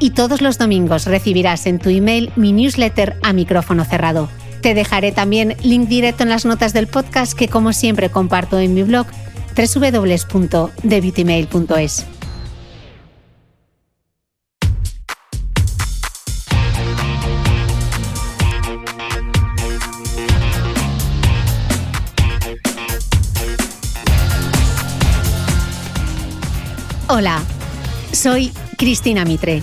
y todos los domingos recibirás en tu email mi newsletter a micrófono cerrado. Te dejaré también link directo en las notas del podcast que como siempre comparto en mi blog www.debeautymail.es. Hola, soy Cristina Mitre,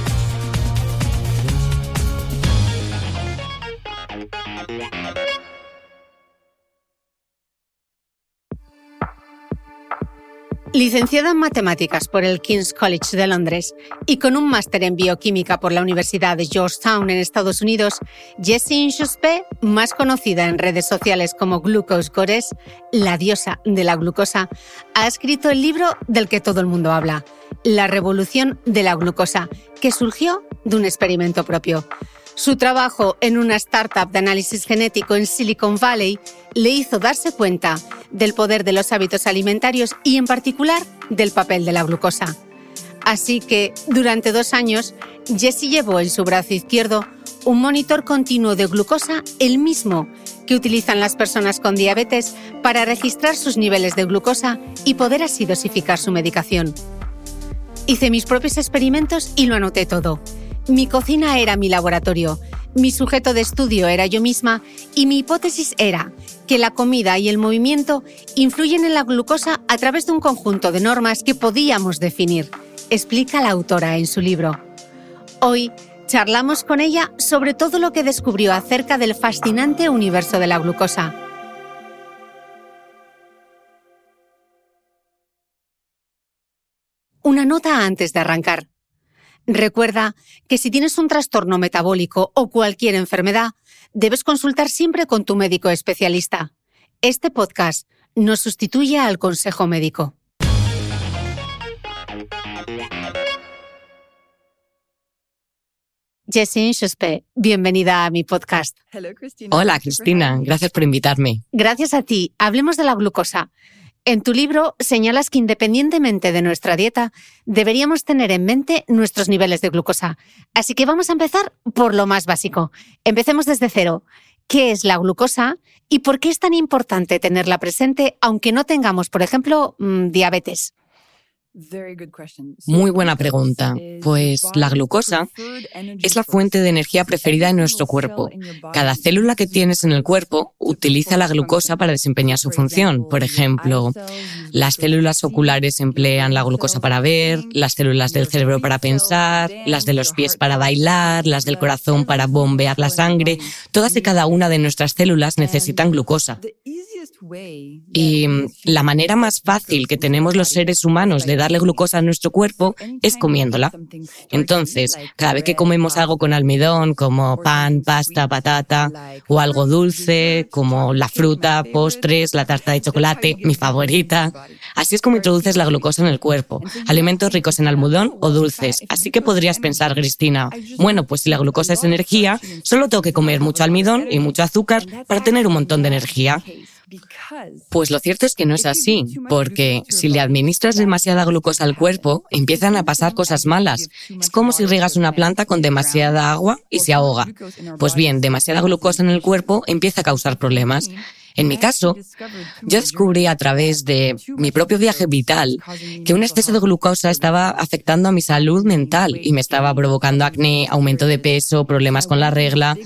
Licenciada en Matemáticas por el King's College de Londres y con un máster en Bioquímica por la Universidad de Georgetown en Estados Unidos, Jessie Inchuspe, más conocida en redes sociales como Glucose Goddess, la diosa de la glucosa, ha escrito el libro del que todo el mundo habla, La revolución de la glucosa, que surgió de un experimento propio. Su trabajo en una startup de análisis genético en Silicon Valley le hizo darse cuenta del poder de los hábitos alimentarios y en particular del papel de la glucosa. Así que durante dos años, Jessie llevó en su brazo izquierdo un monitor continuo de glucosa, el mismo que utilizan las personas con diabetes para registrar sus niveles de glucosa y poder así dosificar su medicación. Hice mis propios experimentos y lo anoté todo. Mi cocina era mi laboratorio, mi sujeto de estudio era yo misma y mi hipótesis era que la comida y el movimiento influyen en la glucosa a través de un conjunto de normas que podíamos definir, explica la autora en su libro. Hoy charlamos con ella sobre todo lo que descubrió acerca del fascinante universo de la glucosa. Una nota antes de arrancar. Recuerda que si tienes un trastorno metabólico o cualquier enfermedad, debes consultar siempre con tu médico especialista. Este podcast no sustituye al consejo médico. Jessie Inchuspe, bienvenida a mi podcast. Hola, Cristina. Gracias por invitarme. Gracias a ti. Hablemos de la glucosa. En tu libro señalas que independientemente de nuestra dieta, deberíamos tener en mente nuestros niveles de glucosa. Así que vamos a empezar por lo más básico. Empecemos desde cero. qué es la glucosa y por qué es tan importante tenerla presente aunque no tengamos, por ejemplo, mm, diabetes. Muy buena pregunta. Pues la glucosa es la fuente de energía preferida en nuestro cuerpo. Cada célula que tienes en el cuerpo utiliza la glucosa para desempeñar su función. Por ejemplo, las células oculares emplean la glucosa para ver, las células del cerebro para pensar, las de los pies para bailar, las del corazón para bombear la sangre. Todas y cada una de nuestras células necesitan glucosa. Y la manera más fácil que tenemos los seres humanos de darle glucosa a nuestro cuerpo es comiéndola. Entonces, cada vez que comemos algo con almidón, como pan, pasta, patata, o algo dulce, como la fruta, postres, la tarta de chocolate, mi favorita, así es como introduces la glucosa en el cuerpo. Alimentos ricos en almidón o dulces. Así que podrías pensar, Cristina, bueno, pues si la glucosa es energía, solo tengo que comer mucho almidón y mucho azúcar para tener un montón de energía. Pues lo cierto es que no es así, porque si le administras demasiada glucosa al cuerpo, empiezan a pasar cosas malas. Es como si riegas una planta con demasiada agua y se ahoga. Pues bien, demasiada glucosa en el cuerpo empieza a causar problemas. En mi caso, yo descubrí a través de mi propio viaje vital que un exceso de glucosa estaba afectando a mi salud mental y me estaba provocando acné, aumento de peso, problemas con la regla.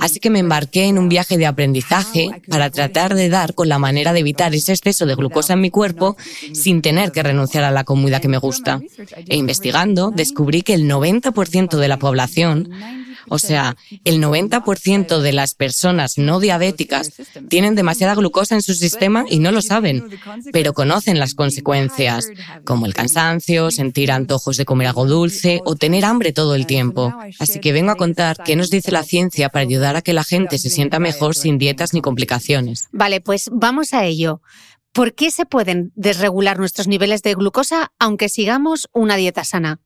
Así que me embarqué en un viaje de aprendizaje para tratar de dar con la manera de evitar ese exceso de glucosa en mi cuerpo sin tener que renunciar a la comida que me gusta. E investigando, descubrí que el 90% de la población o sea, el 90% de las personas no diabéticas tienen demasiada glucosa en su sistema y no lo saben, pero conocen las consecuencias, como el cansancio, sentir antojos de comer algo dulce o tener hambre todo el tiempo. Así que vengo a contar qué nos dice la ciencia para ayudar a que la gente se sienta mejor sin dietas ni complicaciones. Vale, pues vamos a ello. ¿Por qué se pueden desregular nuestros niveles de glucosa aunque sigamos una dieta sana?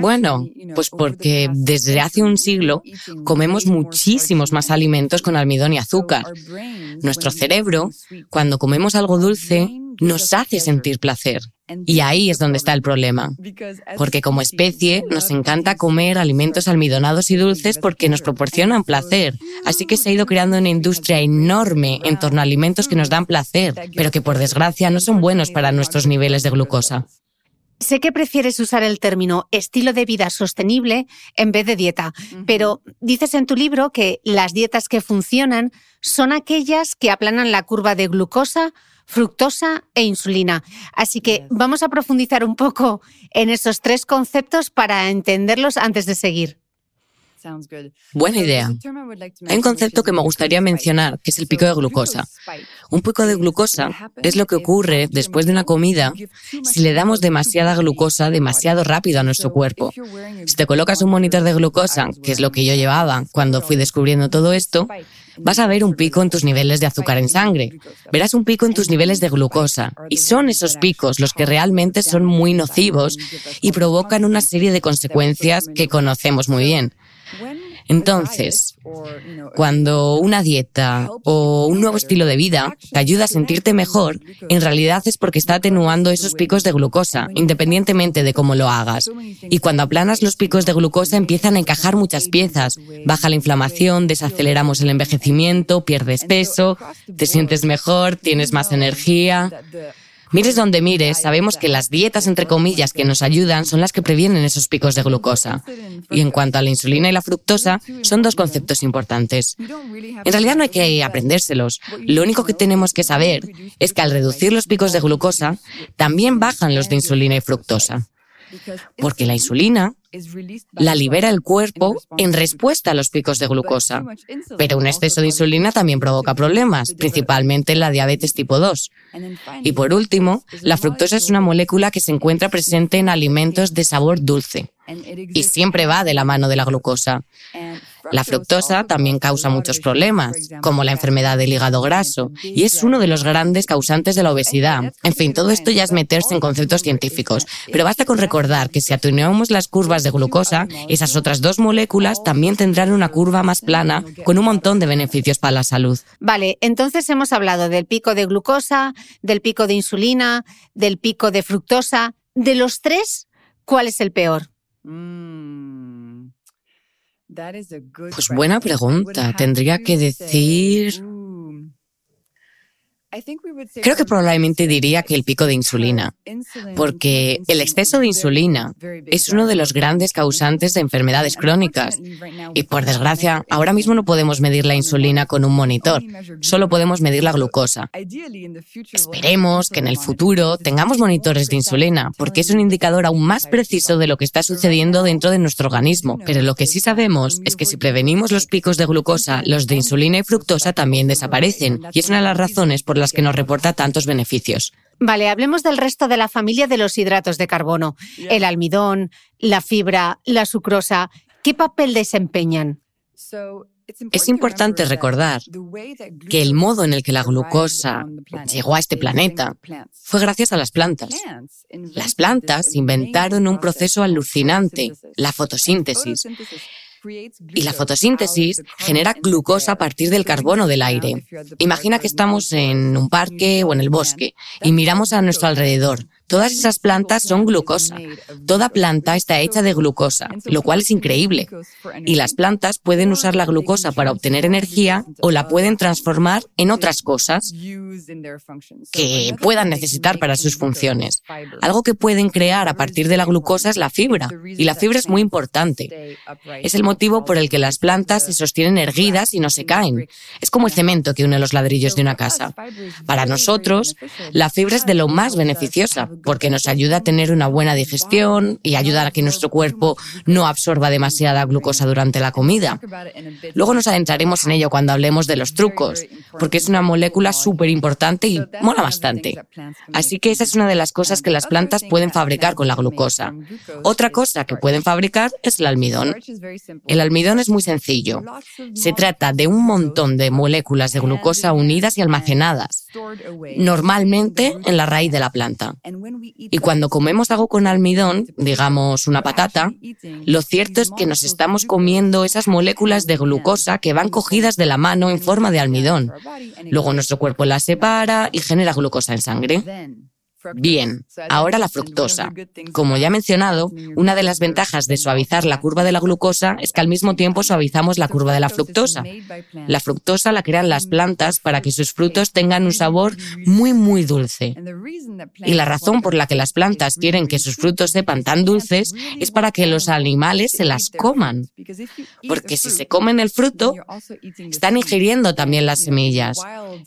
Bueno, pues porque desde hace un siglo comemos muchísimos más alimentos con almidón y azúcar. Nuestro cerebro, cuando comemos algo dulce, nos hace sentir placer. Y ahí es donde está el problema. Porque como especie nos encanta comer alimentos almidonados y dulces porque nos proporcionan placer. Así que se ha ido creando una industria enorme en torno a alimentos que nos dan placer, pero que por desgracia no son buenos para nuestros niveles de glucosa. Sé que prefieres usar el término estilo de vida sostenible en vez de dieta, pero dices en tu libro que las dietas que funcionan son aquellas que aplanan la curva de glucosa, fructosa e insulina. Así que vamos a profundizar un poco en esos tres conceptos para entenderlos antes de seguir. Buena idea. Hay un concepto que me gustaría mencionar, que es el pico de glucosa. Un pico de glucosa es lo que ocurre después de una comida si le damos demasiada glucosa demasiado rápido a nuestro cuerpo. Si te colocas un monitor de glucosa, que es lo que yo llevaba cuando fui descubriendo todo esto, vas a ver un pico en tus niveles de azúcar en sangre. Verás un pico en tus niveles de glucosa. Y son esos picos los que realmente son muy nocivos y provocan una serie de consecuencias que conocemos muy bien. Entonces, cuando una dieta o un nuevo estilo de vida te ayuda a sentirte mejor, en realidad es porque está atenuando esos picos de glucosa, independientemente de cómo lo hagas. Y cuando aplanas los picos de glucosa empiezan a encajar muchas piezas. Baja la inflamación, desaceleramos el envejecimiento, pierdes peso, te sientes mejor, tienes más energía. Mires donde mires, sabemos que las dietas, entre comillas, que nos ayudan son las que previenen esos picos de glucosa. Y en cuanto a la insulina y la fructosa, son dos conceptos importantes. En realidad no hay que aprendérselos. Lo único que tenemos que saber es que al reducir los picos de glucosa, también bajan los de insulina y fructosa. Porque la insulina la libera el cuerpo en respuesta a los picos de glucosa. Pero un exceso de insulina también provoca problemas, principalmente la diabetes tipo 2. Y por último, la fructosa es una molécula que se encuentra presente en alimentos de sabor dulce y siempre va de la mano de la glucosa. La fructosa también causa muchos problemas, como la enfermedad del hígado graso, y es uno de los grandes causantes de la obesidad. En fin, todo esto ya es meterse en conceptos científicos, pero basta con recordar que si atenuamos las curvas de glucosa, esas otras dos moléculas también tendrán una curva más plana con un montón de beneficios para la salud. Vale, entonces hemos hablado del pico de glucosa, del pico de insulina, del pico de fructosa. De los tres, ¿cuál es el peor? Mm. Pues buena pregunta. Tendría que decir... Creo que probablemente diría que el pico de insulina, porque el exceso de insulina es uno de los grandes causantes de enfermedades crónicas. Y por desgracia, ahora mismo no podemos medir la insulina con un monitor, solo podemos medir la glucosa. Esperemos que en el futuro tengamos monitores de insulina, porque es un indicador aún más preciso de lo que está sucediendo dentro de nuestro organismo. Pero lo que sí sabemos es que si prevenimos los picos de glucosa, los de insulina y fructosa también desaparecen. Y es una de las razones por las que nos reporta tantos beneficios. Vale, hablemos del resto de la familia de los hidratos de carbono. El almidón, la fibra, la sucrosa. ¿Qué papel desempeñan? Es importante recordar que el modo en el que la glucosa llegó a este planeta fue gracias a las plantas. Las plantas inventaron un proceso alucinante, la fotosíntesis, y la fotosíntesis genera glucosa a partir del carbono del aire. Imagina que estamos en un parque o en el bosque y miramos a nuestro alrededor. Todas esas plantas son glucosa. Toda planta está hecha de glucosa, lo cual es increíble. Y las plantas pueden usar la glucosa para obtener energía o la pueden transformar en otras cosas que puedan necesitar para sus funciones. Algo que pueden crear a partir de la glucosa es la fibra. Y la fibra es muy importante. Es el motivo por el que las plantas se sostienen erguidas y no se caen. Es como el cemento que une los ladrillos de una casa. Para nosotros, la fibra es de lo más beneficiosa porque nos ayuda a tener una buena digestión y ayuda a que nuestro cuerpo no absorba demasiada glucosa durante la comida. Luego nos adentraremos en ello cuando hablemos de los trucos, porque es una molécula súper importante y mola bastante. Así que esa es una de las cosas que las plantas pueden fabricar con la glucosa. Otra cosa que pueden fabricar es el almidón. El almidón es muy sencillo. Se trata de un montón de moléculas de glucosa unidas y almacenadas, normalmente en la raíz de la planta. Y cuando comemos algo con almidón, digamos una patata, lo cierto es que nos estamos comiendo esas moléculas de glucosa que van cogidas de la mano en forma de almidón. Luego nuestro cuerpo las separa y genera glucosa en sangre. Bien, ahora la fructosa. Como ya he mencionado, una de las ventajas de suavizar la curva de la glucosa es que al mismo tiempo suavizamos la curva de la fructosa. La fructosa la crean las plantas para que sus frutos tengan un sabor muy, muy dulce. Y la razón por la que las plantas quieren que sus frutos sepan tan dulces es para que los animales se las coman. Porque si se comen el fruto, están ingiriendo también las semillas.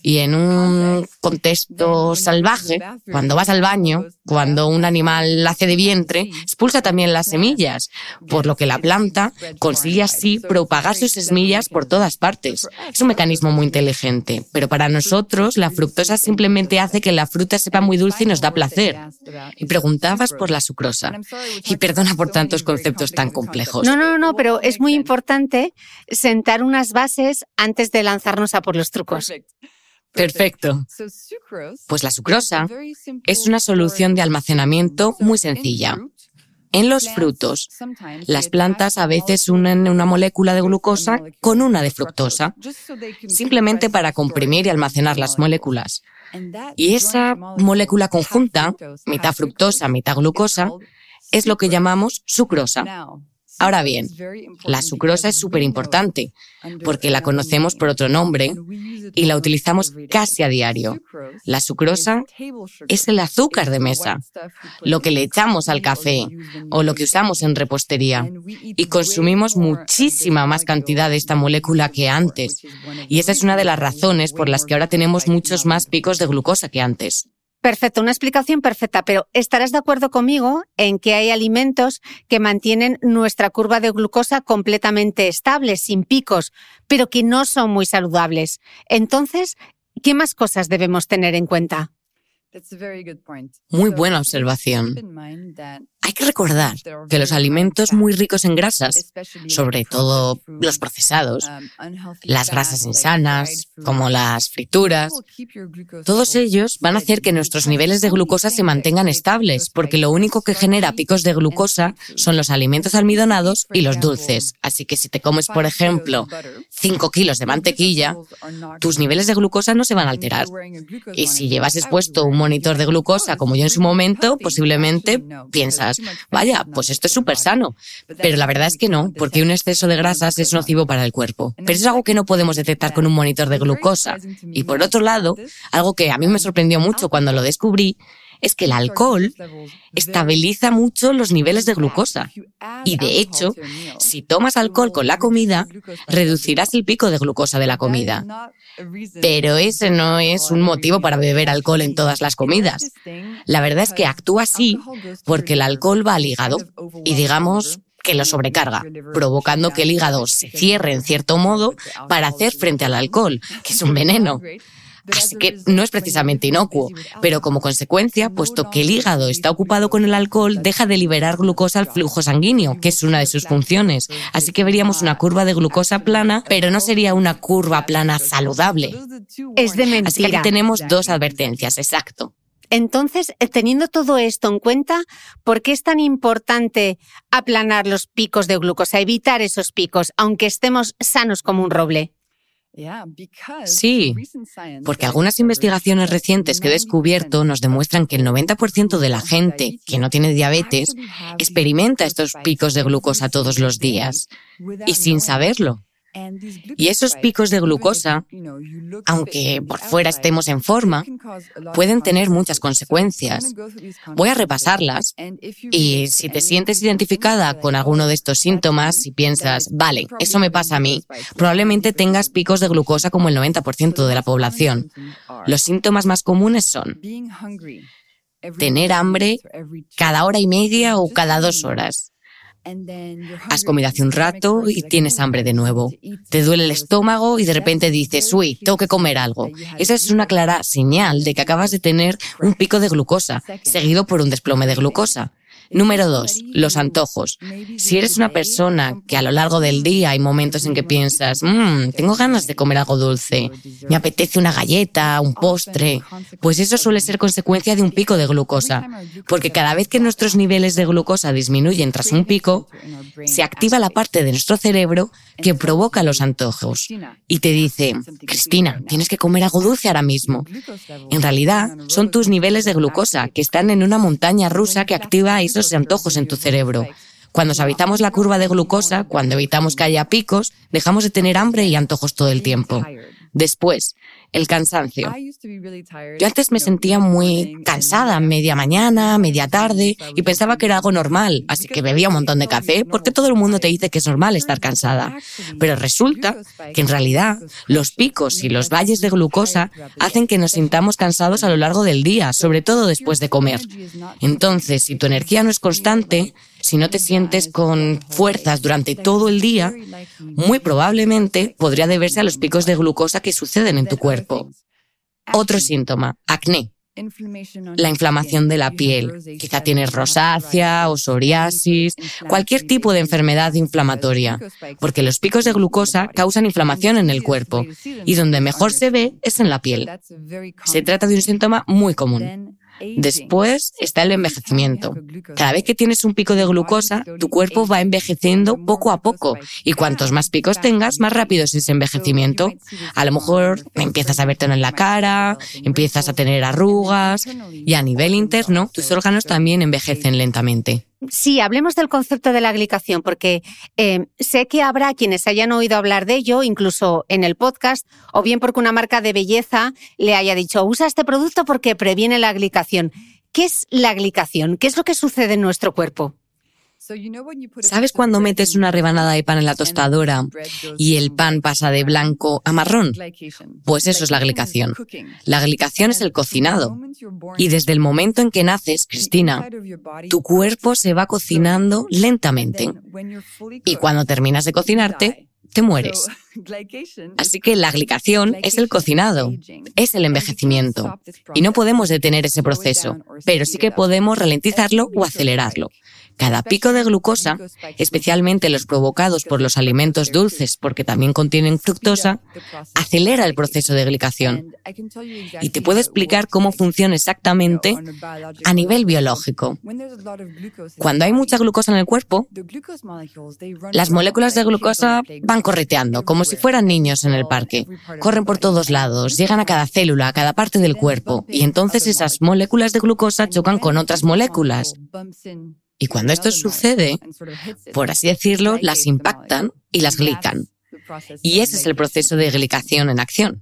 Y en un contexto salvaje, cuando al baño, cuando un animal hace de vientre, expulsa también las semillas, por lo que la planta consigue así propagar sus semillas por todas partes. Es un mecanismo muy inteligente, pero para nosotros la fructosa simplemente hace que la fruta sepa muy dulce y nos da placer. Y preguntabas por la sucrosa. Y perdona por tantos conceptos tan complejos. No, no, no, pero es muy importante sentar unas bases antes de lanzarnos a por los trucos. Perfecto. Pues la sucrosa es una solución de almacenamiento muy sencilla. En los frutos, las plantas a veces unen una molécula de glucosa con una de fructosa, simplemente para comprimir y almacenar las moléculas. Y esa molécula conjunta, mitad fructosa, mitad glucosa, es lo que llamamos sucrosa. Ahora bien, la sucrosa es súper importante porque la conocemos por otro nombre y la utilizamos casi a diario. La sucrosa es el azúcar de mesa, lo que le echamos al café o lo que usamos en repostería y consumimos muchísima más cantidad de esta molécula que antes. Y esa es una de las razones por las que ahora tenemos muchos más picos de glucosa que antes. Perfecto, una explicación perfecta, pero estarás de acuerdo conmigo en que hay alimentos que mantienen nuestra curva de glucosa completamente estable, sin picos, pero que no son muy saludables. Entonces, ¿qué más cosas debemos tener en cuenta? Muy buena observación. Hay que recordar que los alimentos muy ricos en grasas, sobre todo los procesados, las grasas insanas, como las frituras, todos ellos van a hacer que nuestros niveles de glucosa se mantengan estables, porque lo único que genera picos de glucosa son los alimentos almidonados y los dulces. Así que si te comes, por ejemplo, 5 kilos de mantequilla, tus niveles de glucosa no se van a alterar. Y si llevas expuesto un monitor de glucosa como yo en su momento, posiblemente piensas vaya, pues esto es súper sano. Pero la verdad es que no, porque un exceso de grasas es nocivo para el cuerpo. Pero es algo que no podemos detectar con un monitor de glucosa. Y por otro lado, algo que a mí me sorprendió mucho cuando lo descubrí, es que el alcohol estabiliza mucho los niveles de glucosa. Y de hecho, si tomas alcohol con la comida, reducirás el pico de glucosa de la comida. Pero ese no es un motivo para beber alcohol en todas las comidas. La verdad es que actúa así porque el alcohol va al hígado y digamos que lo sobrecarga, provocando que el hígado se cierre en cierto modo para hacer frente al alcohol, que es un veneno. Así que no es precisamente inocuo, pero como consecuencia, puesto que el hígado está ocupado con el alcohol, deja de liberar glucosa al flujo sanguíneo, que es una de sus funciones. Así que veríamos una curva de glucosa plana, pero no sería una curva plana saludable. Es de mentira. Así que aquí tenemos dos advertencias, exacto. Entonces, eh, teniendo todo esto en cuenta, ¿por qué es tan importante aplanar los picos de glucosa, evitar esos picos, aunque estemos sanos como un roble? Sí, porque algunas investigaciones recientes que he descubierto nos demuestran que el 90% de la gente que no tiene diabetes experimenta estos picos de glucosa todos los días y sin saberlo. Y esos picos de glucosa, aunque por fuera estemos en forma, pueden tener muchas consecuencias. Voy a repasarlas y si te sientes identificada con alguno de estos síntomas y piensas, vale, eso me pasa a mí, probablemente tengas picos de glucosa como el 90% de la población. Los síntomas más comunes son tener hambre cada hora y media o cada dos horas Has comido hace un rato y tienes hambre de nuevo. Te duele el estómago y de repente dices, uy, tengo que comer algo. Esa es una clara señal de que acabas de tener un pico de glucosa, seguido por un desplome de glucosa. Número dos, los antojos. Si eres una persona que a lo largo del día hay momentos en que piensas, mmm, tengo ganas de comer algo dulce, me apetece una galleta, un postre, pues eso suele ser consecuencia de un pico de glucosa, porque cada vez que nuestros niveles de glucosa disminuyen tras un pico, se activa la parte de nuestro cerebro que provoca los antojos y te dice, Cristina, tienes que comer algo dulce ahora mismo. En realidad, son tus niveles de glucosa que están en una montaña rusa que activa esos antojos en tu cerebro. Cuando suavizamos la curva de glucosa, cuando evitamos que haya picos, dejamos de tener hambre y antojos todo el tiempo. Después, el cansancio. Yo antes me sentía muy cansada, media mañana, media tarde, y pensaba que era algo normal, así que bebía un montón de café porque todo el mundo te dice que es normal estar cansada. Pero resulta que en realidad los picos y los valles de glucosa hacen que nos sintamos cansados a lo largo del día, sobre todo después de comer. Entonces, si tu energía no es constante, si no te sientes con fuerzas durante todo el día, muy probablemente podría deberse a los picos de glucosa que suceden en tu cuerpo. Otro síntoma, acné. La inflamación de la piel. Quizá tienes rosácea o psoriasis, cualquier tipo de enfermedad inflamatoria, porque los picos de glucosa causan inflamación en el cuerpo y donde mejor se ve es en la piel. Se trata de un síntoma muy común. Después está el envejecimiento. Cada vez que tienes un pico de glucosa, tu cuerpo va envejeciendo poco a poco y cuantos más picos tengas, más rápido es ese envejecimiento. A lo mejor empiezas a verte en la cara, empiezas a tener arrugas y a nivel interno, tus órganos también envejecen lentamente. Sí, hablemos del concepto de la glicación, porque eh, sé que habrá quienes hayan oído hablar de ello, incluso en el podcast, o bien porque una marca de belleza le haya dicho, usa este producto porque previene la glicación. ¿Qué es la glicación? ¿Qué es lo que sucede en nuestro cuerpo? ¿Sabes cuando metes una rebanada de pan en la tostadora y el pan pasa de blanco a marrón? Pues eso es la glicación. La glicación es el cocinado. Y desde el momento en que naces, Cristina, tu cuerpo se va cocinando lentamente. Y cuando terminas de cocinarte, te mueres. Así que la glicación es el cocinado, es el envejecimiento. Y no podemos detener ese proceso, pero sí que podemos ralentizarlo o acelerarlo. Cada pico de glucosa, especialmente los provocados por los alimentos dulces porque también contienen fructosa, acelera el proceso de glicación. Y te puedo explicar cómo funciona exactamente a nivel biológico. Cuando hay mucha glucosa en el cuerpo, las moléculas de glucosa van correteando, como si fueran niños en el parque. Corren por todos lados, llegan a cada célula, a cada parte del cuerpo, y entonces esas moléculas de glucosa chocan con otras moléculas Y cuando esto sucede, por así decirlo, las impactan y las glican. Y ese es el proceso de glicación en acción.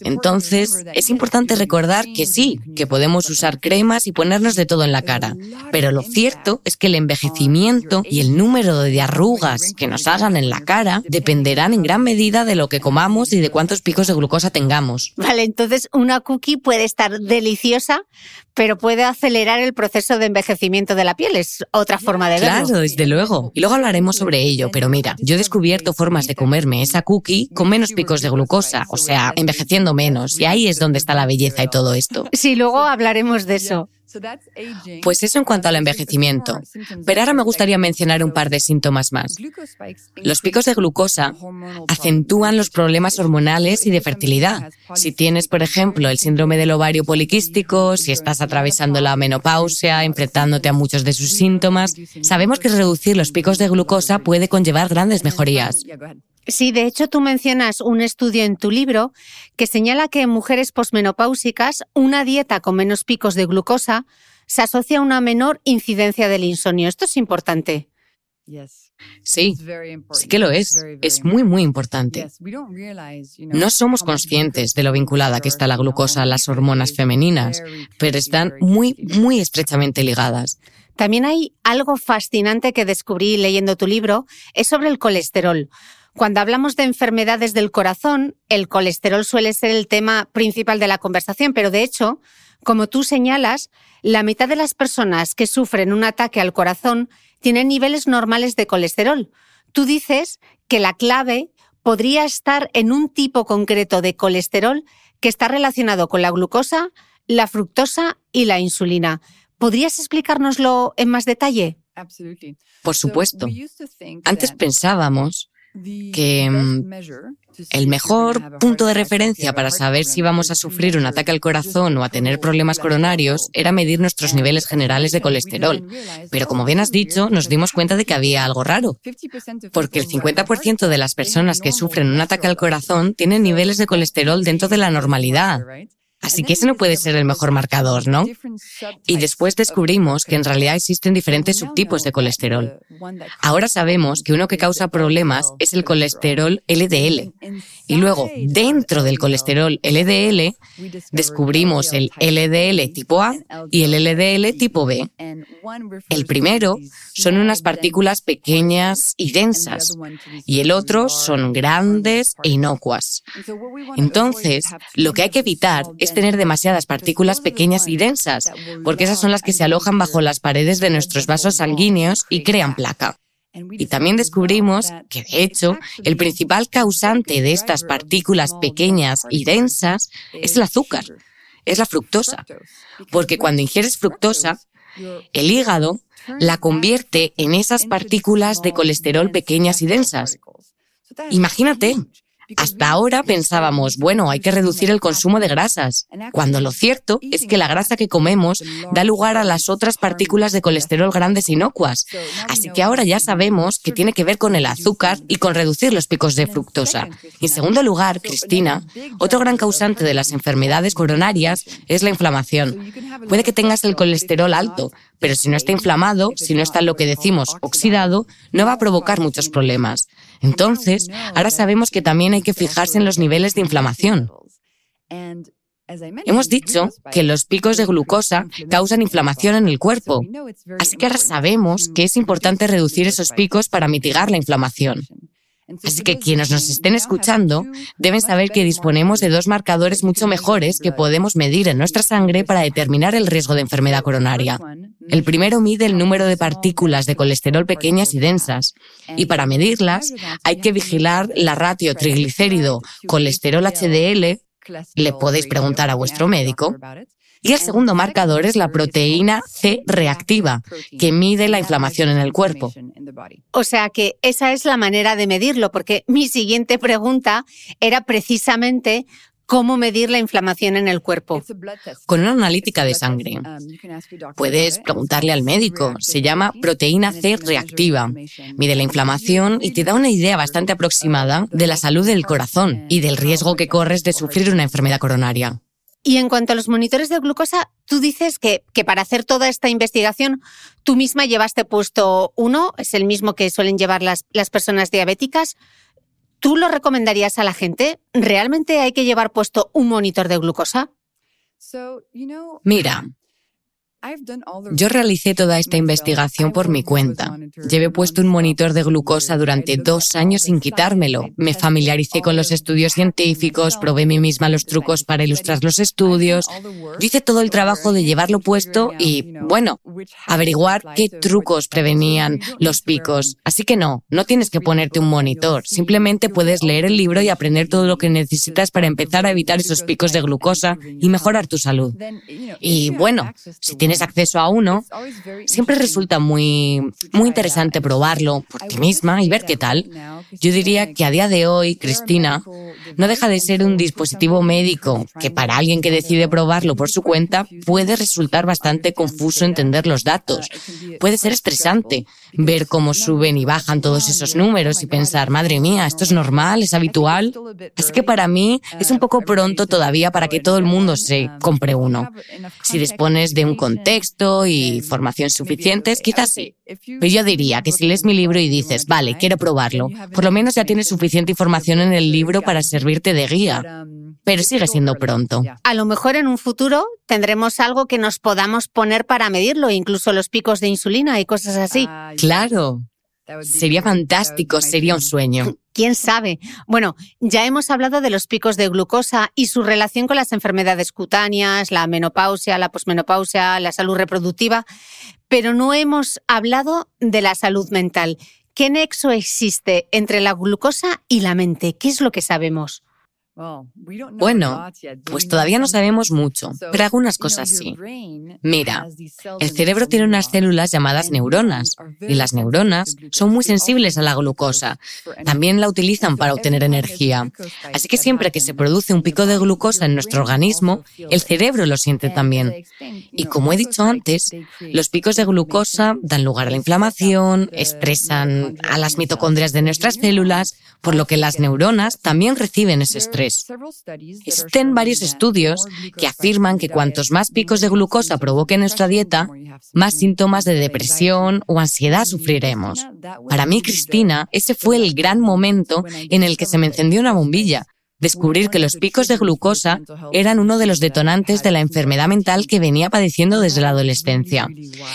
Entonces, es importante recordar que sí, que podemos usar cremas y ponernos de todo en la cara, pero lo cierto es que el envejecimiento y el número de arrugas que nos hagan en la cara dependerán en gran medida de lo que comamos y de cuántos picos de glucosa tengamos. Vale, entonces una cookie puede estar deliciosa, pero puede acelerar el proceso de envejecimiento de la piel. Es otra forma de verlo. Claro, desde luego. Y luego hablaremos sobre ello, pero mira, yo he descubierto formas de comerme esa cookie con menos picos de glucosa, o sea, envejeciendo menos. Y ahí es donde está la belleza y todo esto. Sí, luego hablaremos de eso. Pues eso en cuanto al envejecimiento. Pero ahora me gustaría mencionar un par de síntomas más. Los picos de glucosa acentúan los problemas hormonales y de fertilidad. Si tienes, por ejemplo, el síndrome del ovario poliquístico, si estás atravesando la menopausia, enfrentándote a muchos de sus síntomas, sabemos que reducir los picos de glucosa puede conllevar grandes mejorías. Sí, de hecho tú mencionas un estudio en tu libro que señala que en mujeres posmenopáusicas una dieta con menos picos de glucosa se asocia a una menor incidencia del insomnio. Esto es importante. Sí, sí que lo es. Es muy, muy importante. No somos conscientes de lo vinculada que está la glucosa a las hormonas femeninas, pero están muy, muy estrechamente ligadas. También hay algo fascinante que descubrí leyendo tu libro, es sobre el colesterol. Cuando hablamos de enfermedades del corazón, el colesterol suele ser el tema principal de la conversación, pero de hecho, como tú señalas, la mitad de las personas que sufren un ataque al corazón tienen niveles normales de colesterol. Tú dices que la clave podría estar en un tipo concreto de colesterol que está relacionado con la glucosa, la fructosa y la insulina. ¿Podrías explicárnoslo en más detalle? Por supuesto. Antes pensábamos que mm, el mejor punto de referencia para saber si vamos a sufrir un ataque al corazón o a tener problemas coronarios era medir nuestros niveles generales de colesterol. Pero como bien has dicho, nos dimos cuenta de que había algo raro, porque el 50% de las personas que sufren un ataque al corazón tienen niveles de colesterol dentro de la normalidad. Así que ese no puede ser el mejor marcador, ¿no? Y después descubrimos que en realidad existen diferentes subtipos de colesterol. Ahora sabemos que uno que causa problemas es el colesterol LDL. Y luego, dentro del colesterol LDL, descubrimos el LDL tipo A y el LDL tipo B. El primero son unas partículas pequeñas y densas, y el otro son grandes e inocuas. Entonces, lo que hay que evitar es tener demasiadas partículas pequeñas y densas, porque esas son las que se alojan bajo las paredes de nuestros vasos sanguíneos y crean placa. Y también descubrimos que, de hecho, el principal causante de estas partículas pequeñas y densas es el azúcar, es la fructosa. Porque cuando ingieres fructosa, el hígado la convierte en esas partículas de colesterol pequeñas y densas. Imagínate, hasta ahora pensábamos, bueno, hay que reducir el consumo de grasas, cuando lo cierto es que la grasa que comemos da lugar a las otras partículas de colesterol grandes inocuas. Así que ahora ya sabemos que tiene que ver con el azúcar y con reducir los picos de fructosa. En segundo lugar, Cristina, otro gran causante de las enfermedades coronarias es la inflamación. Puede que tengas el colesterol alto, pero si no está inflamado, si no está lo que decimos oxidado, no va a provocar muchos problemas. Entonces, ahora sabemos que también hay que fijarse en los niveles de inflamación. Hemos dicho que los picos de glucosa causan inflamación en el cuerpo, así que ahora sabemos que es importante reducir esos picos para mitigar la inflamación. Así que quienes nos estén escuchando deben saber que disponemos de dos marcadores mucho mejores que podemos medir en nuestra sangre para determinar el riesgo de enfermedad coronaria. El primero mide el número de partículas de colesterol pequeñas y densas, y para medirlas hay que vigilar la ratio triglicérido colesterol HDL, le podéis preguntar a vuestro médico, y el segundo marcador es la proteína C reactiva, que mide la inflamación en el cuerpo. O sea que esa es la manera de medirlo, porque mi siguiente pregunta era precisamente cómo medir la inflamación en el cuerpo. Con una analítica de sangre. Puedes preguntarle al médico. Se llama proteína C reactiva. Mide la inflamación y te da una idea bastante aproximada de la salud del corazón y del riesgo que corres de sufrir una enfermedad coronaria. Y en cuanto a los monitores de glucosa, tú dices que, que, para hacer toda esta investigación, tú misma llevaste puesto uno, es el mismo que suelen llevar las, las personas diabéticas. ¿Tú lo recomendarías a la gente? ¿Realmente hay que llevar puesto un monitor de glucosa? Mira, yo realicé toda esta investigación por mi cuenta. Llevé puesto un monitor de glucosa durante dos años sin quitármelo. Me familiaricé con los estudios científicos, probé mí misma los trucos para ilustrar los estudios. Yo hice todo el trabajo de llevarlo puesto y, bueno, averiguar qué trucos prevenían los picos. Así que no, no tienes que ponerte un monitor. Simplemente puedes leer el libro y aprender todo lo que necesitas para empezar a evitar esos picos de glucosa y mejorar tu salud. Y bueno, si tienes acceso a uno, siempre resulta muy, muy interesante probarlo por ti misma y ver qué tal. Yo diría que a día de hoy, Cristina, no deja de ser un dispositivo médico que para alguien que decide probarlo por su cuenta puede resultar bastante confuso entender los datos. Puede ser estresante ver cómo suben y bajan todos esos números y pensar, madre mía, esto es normal, es habitual. Así que para mí es un poco pronto todavía para que todo el mundo se compre uno. Si dispones de un contexto y formación suficientes, quizás sí. Pero yo diría que si lees mi libro y dices, vale, quiero probarlo, por lo menos ya tienes suficiente información en el libro para servirte de guía. Pero sigue siendo pronto. A lo mejor en un futuro tendremos algo que nos podamos poner para medirlo, incluso los picos de insulina y cosas así. Claro. Sería fantástico, sería un sueño. ¿Quién sabe? Bueno, ya hemos hablado de los picos de glucosa y su relación con las enfermedades cutáneas, la menopausia, la posmenopausia, la salud reproductiva, pero no hemos hablado de la salud mental. ¿Qué nexo existe entre la glucosa y la mente? ¿Qué es lo que sabemos? Bueno, pues todavía no sabemos mucho, pero algunas cosas sí. Mira, el cerebro tiene unas células llamadas neuronas y las neuronas son muy sensibles a la glucosa. También la utilizan para obtener energía. Así que siempre que se produce un pico de glucosa en nuestro organismo, el cerebro lo siente también. Y como he dicho antes, los picos de glucosa dan lugar a la inflamación, estresan a las mitocondrias de nuestras células, por lo que las neuronas también reciben ese estrés. Existen varios estudios que afirman que cuantos más picos de glucosa provoque nuestra dieta, más síntomas de depresión o ansiedad sufriremos. Para mí, Cristina, ese fue el gran momento en el que se me encendió una bombilla descubrir que los picos de glucosa eran uno de los detonantes de la enfermedad mental que venía padeciendo desde la adolescencia.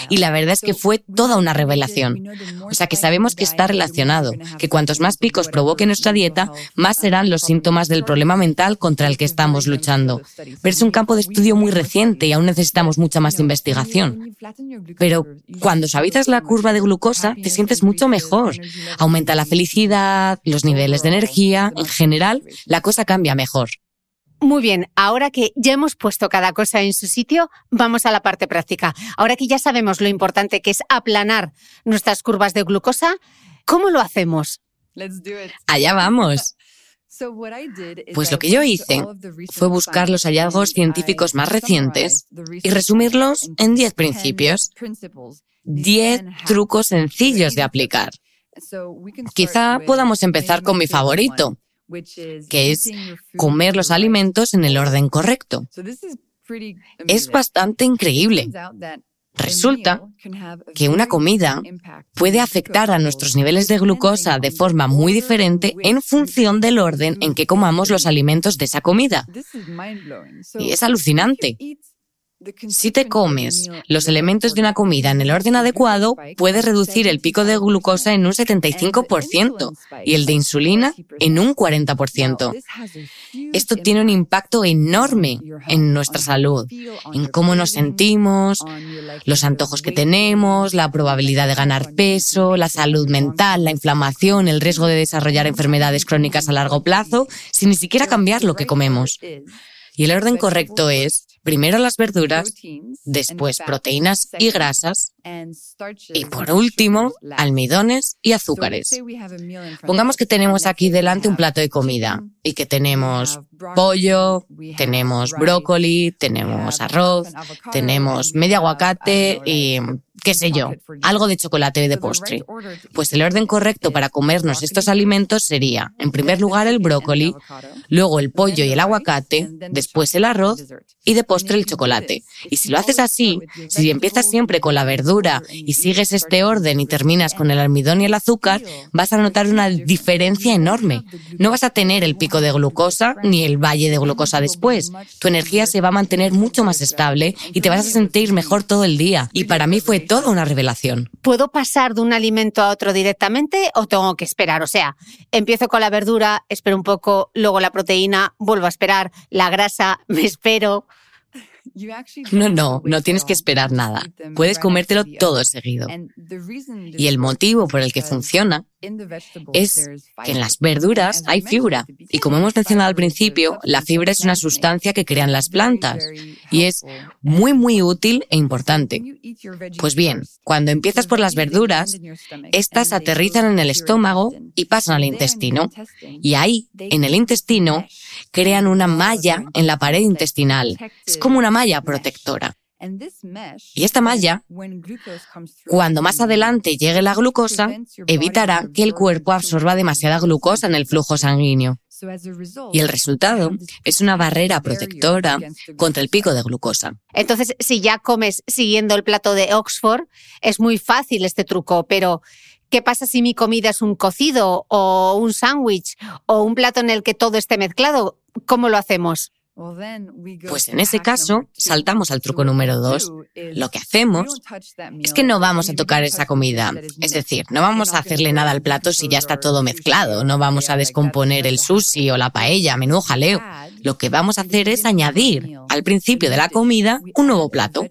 Y la verdad es que fue toda una revelación. O sea que sabemos que está relacionado, que cuantos más picos provoque nuestra dieta, más serán los síntomas del problema mental contra el que estamos luchando. Pero es un campo de estudio muy reciente y aún necesitamos mucha más investigación. Pero cuando suavizas la curva de glucosa, te sientes mucho mejor. Aumenta la felicidad, los niveles de energía, en general, la cosa cambia mejor. Muy bien, ahora que ya hemos puesto cada cosa en su sitio, vamos a la parte práctica. Ahora que ya sabemos lo importante que es aplanar nuestras curvas de glucosa, ¿cómo lo hacemos? Allá vamos. Pues lo que yo hice fue buscar los hallazgos científicos más recientes y resumirlos en 10 principios, 10 trucos sencillos de aplicar. Quizá podamos empezar con mi favorito, que es comer los alimentos en el orden correcto. Es bastante increíble. Resulta que una comida puede afectar a nuestros niveles de glucosa de forma muy diferente en función del orden en que comamos los alimentos de esa comida. Y es alucinante. Si te comes los elementos de una comida en el orden adecuado, puedes reducir el pico de glucosa en un 75% y el de insulina en un 40%. Esto tiene un impacto enorme en nuestra salud, en cómo nos sentimos, los antojos que tenemos, la probabilidad de ganar peso, la salud mental, la inflamación, el riesgo de desarrollar enfermedades crónicas a largo plazo, sin ni siquiera cambiar lo que comemos. Y el orden correcto es primero las verduras, después proteínas y grasas y por último almidones y azúcares. Pongamos que tenemos aquí delante un plato de comida y que tenemos pollo, tenemos brócoli, tenemos arroz, tenemos medio aguacate y qué sé yo, algo de chocolate de postre. Pues el orden correcto para comernos estos alimentos sería, en primer lugar, el brócoli, luego el pollo y el aguacate, después el arroz y de postre el chocolate. Y si lo haces así, si empiezas siempre con la verdura y sigues este orden y terminas con el almidón y el azúcar, vas a notar una diferencia enorme. No vas a tener el pico de glucosa ni el valle de glucosa después. Tu energía se va a mantener mucho más estable y te vas a sentir mejor todo el día. Y para mí fue toda una revelación. ¿Puedo pasar de un alimento a otro directamente o tengo que esperar? O sea, empiezo con la verdura, espero un poco, luego la proteína, vuelvo a esperar, la grasa, me espero. No, no, no tienes que esperar nada. Puedes comértelo todo seguido. Y el motivo por el que funciona es que en las verduras hay fibra. Y como hemos mencionado al principio, la fibra es una sustancia que crean las plantas y es muy, muy útil e importante. Pues bien, cuando empiezas por las verduras, estas aterrizan en el estómago y pasan al intestino. Y ahí, en el intestino, crean una malla en la pared intestinal. Es como una malla protectora. Y esta malla, cuando más adelante llegue la glucosa, evitará que el cuerpo absorba demasiada glucosa en el flujo sanguíneo. Y el resultado es una barrera protectora contra el pico de glucosa. Entonces, si ya comes siguiendo el plato de Oxford, es muy fácil este truco, pero ¿qué pasa si mi comida es un cocido o un sándwich o un plato en el que todo esté mezclado? ¿Cómo lo hacemos? Pues en ese caso, saltamos al truco número dos. Lo que hacemos es que no vamos a tocar esa comida. Es decir, no vamos a hacerle nada al plato si ya está todo mezclado. No vamos a descomponer el sushi o la paella, menú jaleo. Lo que vamos a hacer es añadir al principio de la comida un nuevo plato.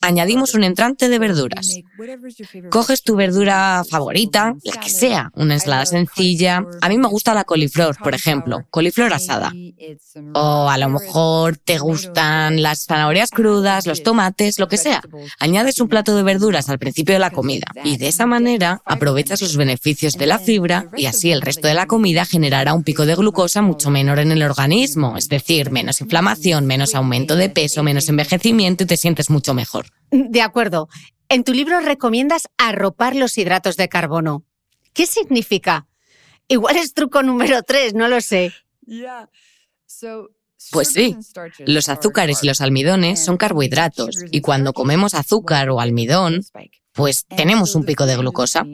Añadimos un entrante de verduras. Coges tu verdura favorita, la que sea, una ensalada sencilla. A mí me gusta la coliflor, por ejemplo, coliflor asada. O a lo mejor te gustan las zanahorias crudas, los tomates, lo que sea. Añades un plato de verduras al principio de la comida y de esa manera aprovechas los beneficios de la fibra y así el resto de la comida generará un pico de glucosa mucho menor en el organismo, es decir, menos inflamación, menos aumento de peso, menos envejecimiento y te sientes mucho mejor. De acuerdo. En tu libro recomiendas arropar los hidratos de carbono. ¿Qué significa? Igual es truco número tres, no lo sé. Pues sí, los azúcares y los almidones son carbohidratos y cuando comemos azúcar o almidón, pues tenemos un pico de glucosa.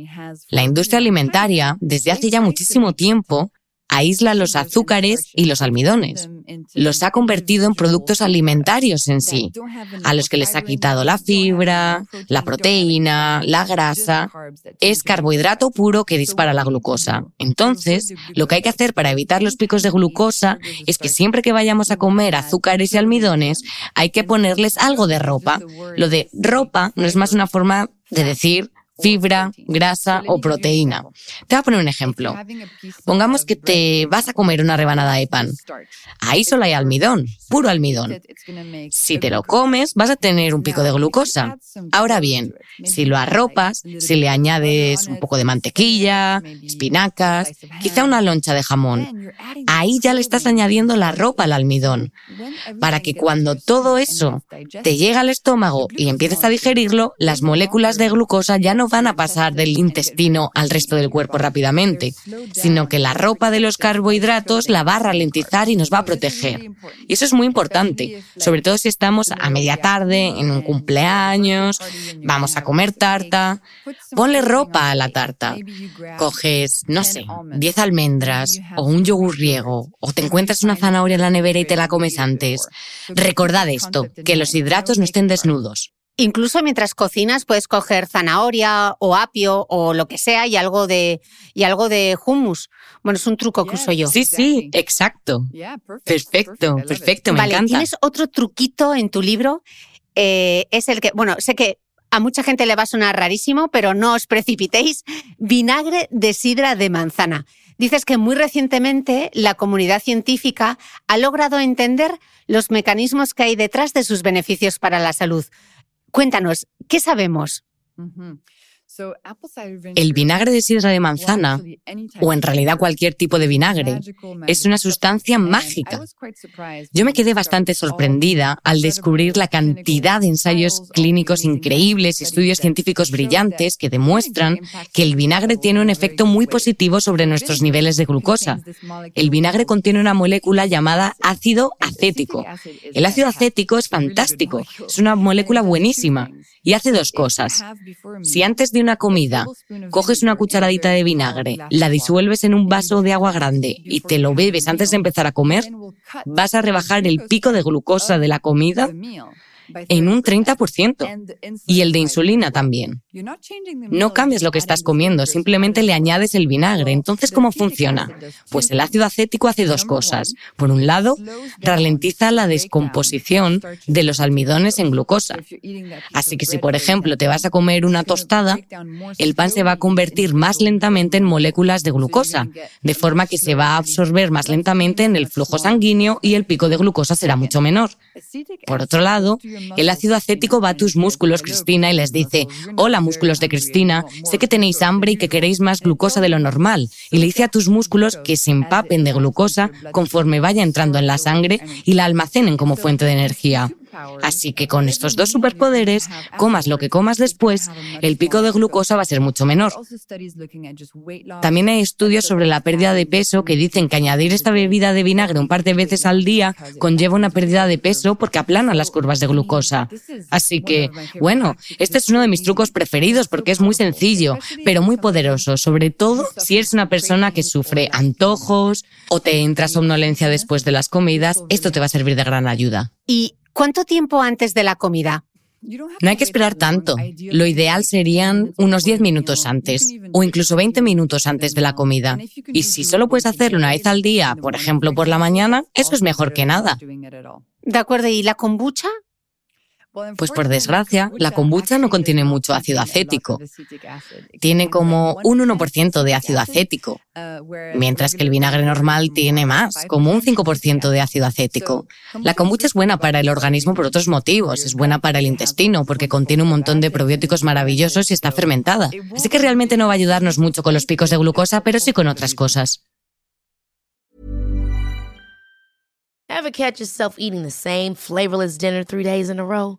La industria alimentaria, desde hace ya muchísimo tiempo, aísla los azúcares y los almidones. Los ha convertido en productos alimentarios en sí, a los que les ha quitado la fibra, la proteína, la grasa. Es carbohidrato puro que dispara la glucosa. Entonces, lo que hay que hacer para evitar los picos de glucosa es que siempre que vayamos a comer azúcares y almidones, hay que ponerles algo de ropa. Lo de ropa no es más una forma de decir fibra, grasa o proteína. Te voy a poner un ejemplo. Pongamos que te vas a comer una rebanada de pan. Ahí solo hay almidón, puro almidón. Si te lo comes, vas a tener un pico de glucosa. Ahora bien, si lo arropas, si le añades un poco de mantequilla, espinacas, quizá una loncha de jamón, ahí ya le estás añadiendo la ropa al almidón. Para que cuando todo eso te llega al estómago y empieces a digerirlo, las moléculas de glucosa ya no van a pasar del intestino al resto del cuerpo rápidamente, sino que la ropa de los carbohidratos la va a ralentizar y nos va a proteger. Y eso es muy importante, sobre todo si estamos a media tarde, en un cumpleaños, vamos a comer tarta. Ponle ropa a la tarta. Coges, no sé, 10 almendras o un yogur griego o te encuentras una zanahoria en la nevera y te la comes antes. Recordad esto, que los hidratos no estén desnudos. Incluso mientras cocinas puedes coger zanahoria o apio o lo que sea y algo de y algo de hummus. Bueno, es un truco que uso yo. Sí, sí, exacto. Perfecto, perfecto, me vale, ¿Tienes otro truquito en tu libro? Eh, es el que, bueno, sé que a mucha gente le va a sonar rarísimo, pero no os precipitéis. Vinagre de sidra de manzana. Dices que muy recientemente la comunidad científica ha logrado entender los mecanismos que hay detrás de sus beneficios para la salud. Cuéntanos, ¿qué sabemos? El vinagre de sidra de manzana, o en realidad cualquier tipo de vinagre, es una sustancia mágica. Yo me quedé bastante sorprendida al descubrir la cantidad de ensayos clínicos increíbles y estudios científicos brillantes que demuestran que el vinagre tiene un efecto muy positivo sobre nuestros niveles de glucosa. El vinagre contiene una molécula llamada ácido acético. El ácido acético es fantástico, es una molécula buenísima y hace dos cosas. Si antes de una comida coges una cucharadita de vinagre, la disuelves en un vaso de agua grande y te lo bebes antes de empezar a comer, vas a rebajar el pico de glucosa de la comida en un 30% y el de insulina también. No cambias lo que estás comiendo, simplemente le añades el vinagre. Entonces, ¿cómo funciona? Pues el ácido acético hace dos cosas. Por un lado, ralentiza la descomposición de los almidones en glucosa. Así que si, por ejemplo, te vas a comer una tostada, el pan se va a convertir más lentamente en moléculas de glucosa, de forma que se va a absorber más lentamente en el flujo sanguíneo y el pico de glucosa será mucho menor. Por otro lado, el ácido acético va a tus músculos, Cristina, y les dice, hola músculos de Cristina, sé que tenéis hambre y que queréis más glucosa de lo normal. Y le dice a tus músculos que se empapen de glucosa conforme vaya entrando en la sangre y la almacenen como fuente de energía. Así que con estos dos superpoderes, comas lo que comas después, el pico de glucosa va a ser mucho menor. También hay estudios sobre la pérdida de peso que dicen que añadir esta bebida de vinagre un par de veces al día conlleva una pérdida de peso porque aplana las curvas de glucosa. Así que, bueno, este es uno de mis trucos preferidos porque es muy sencillo, pero muy poderoso, sobre todo si eres una persona que sufre antojos o te entra somnolencia después de las comidas, esto te va a servir de gran ayuda. Y ¿Cuánto tiempo antes de la comida? No hay que esperar tanto. Lo ideal serían unos 10 minutos antes o incluso 20 minutos antes de la comida. Y si solo puedes hacerlo una vez al día, por ejemplo por la mañana, eso es mejor que nada. De acuerdo, ¿y la kombucha? Pues por desgracia, la kombucha no contiene mucho ácido acético. Tiene como un 1% de ácido acético, mientras que el vinagre normal tiene más, como un 5% de ácido acético. La kombucha es buena para el organismo por otros motivos. Es buena para el intestino porque contiene un montón de probióticos maravillosos y está fermentada. Así que realmente no va a ayudarnos mucho con los picos de glucosa, pero sí con otras cosas. catch yourself eating the same flavorless dinner three days in a row?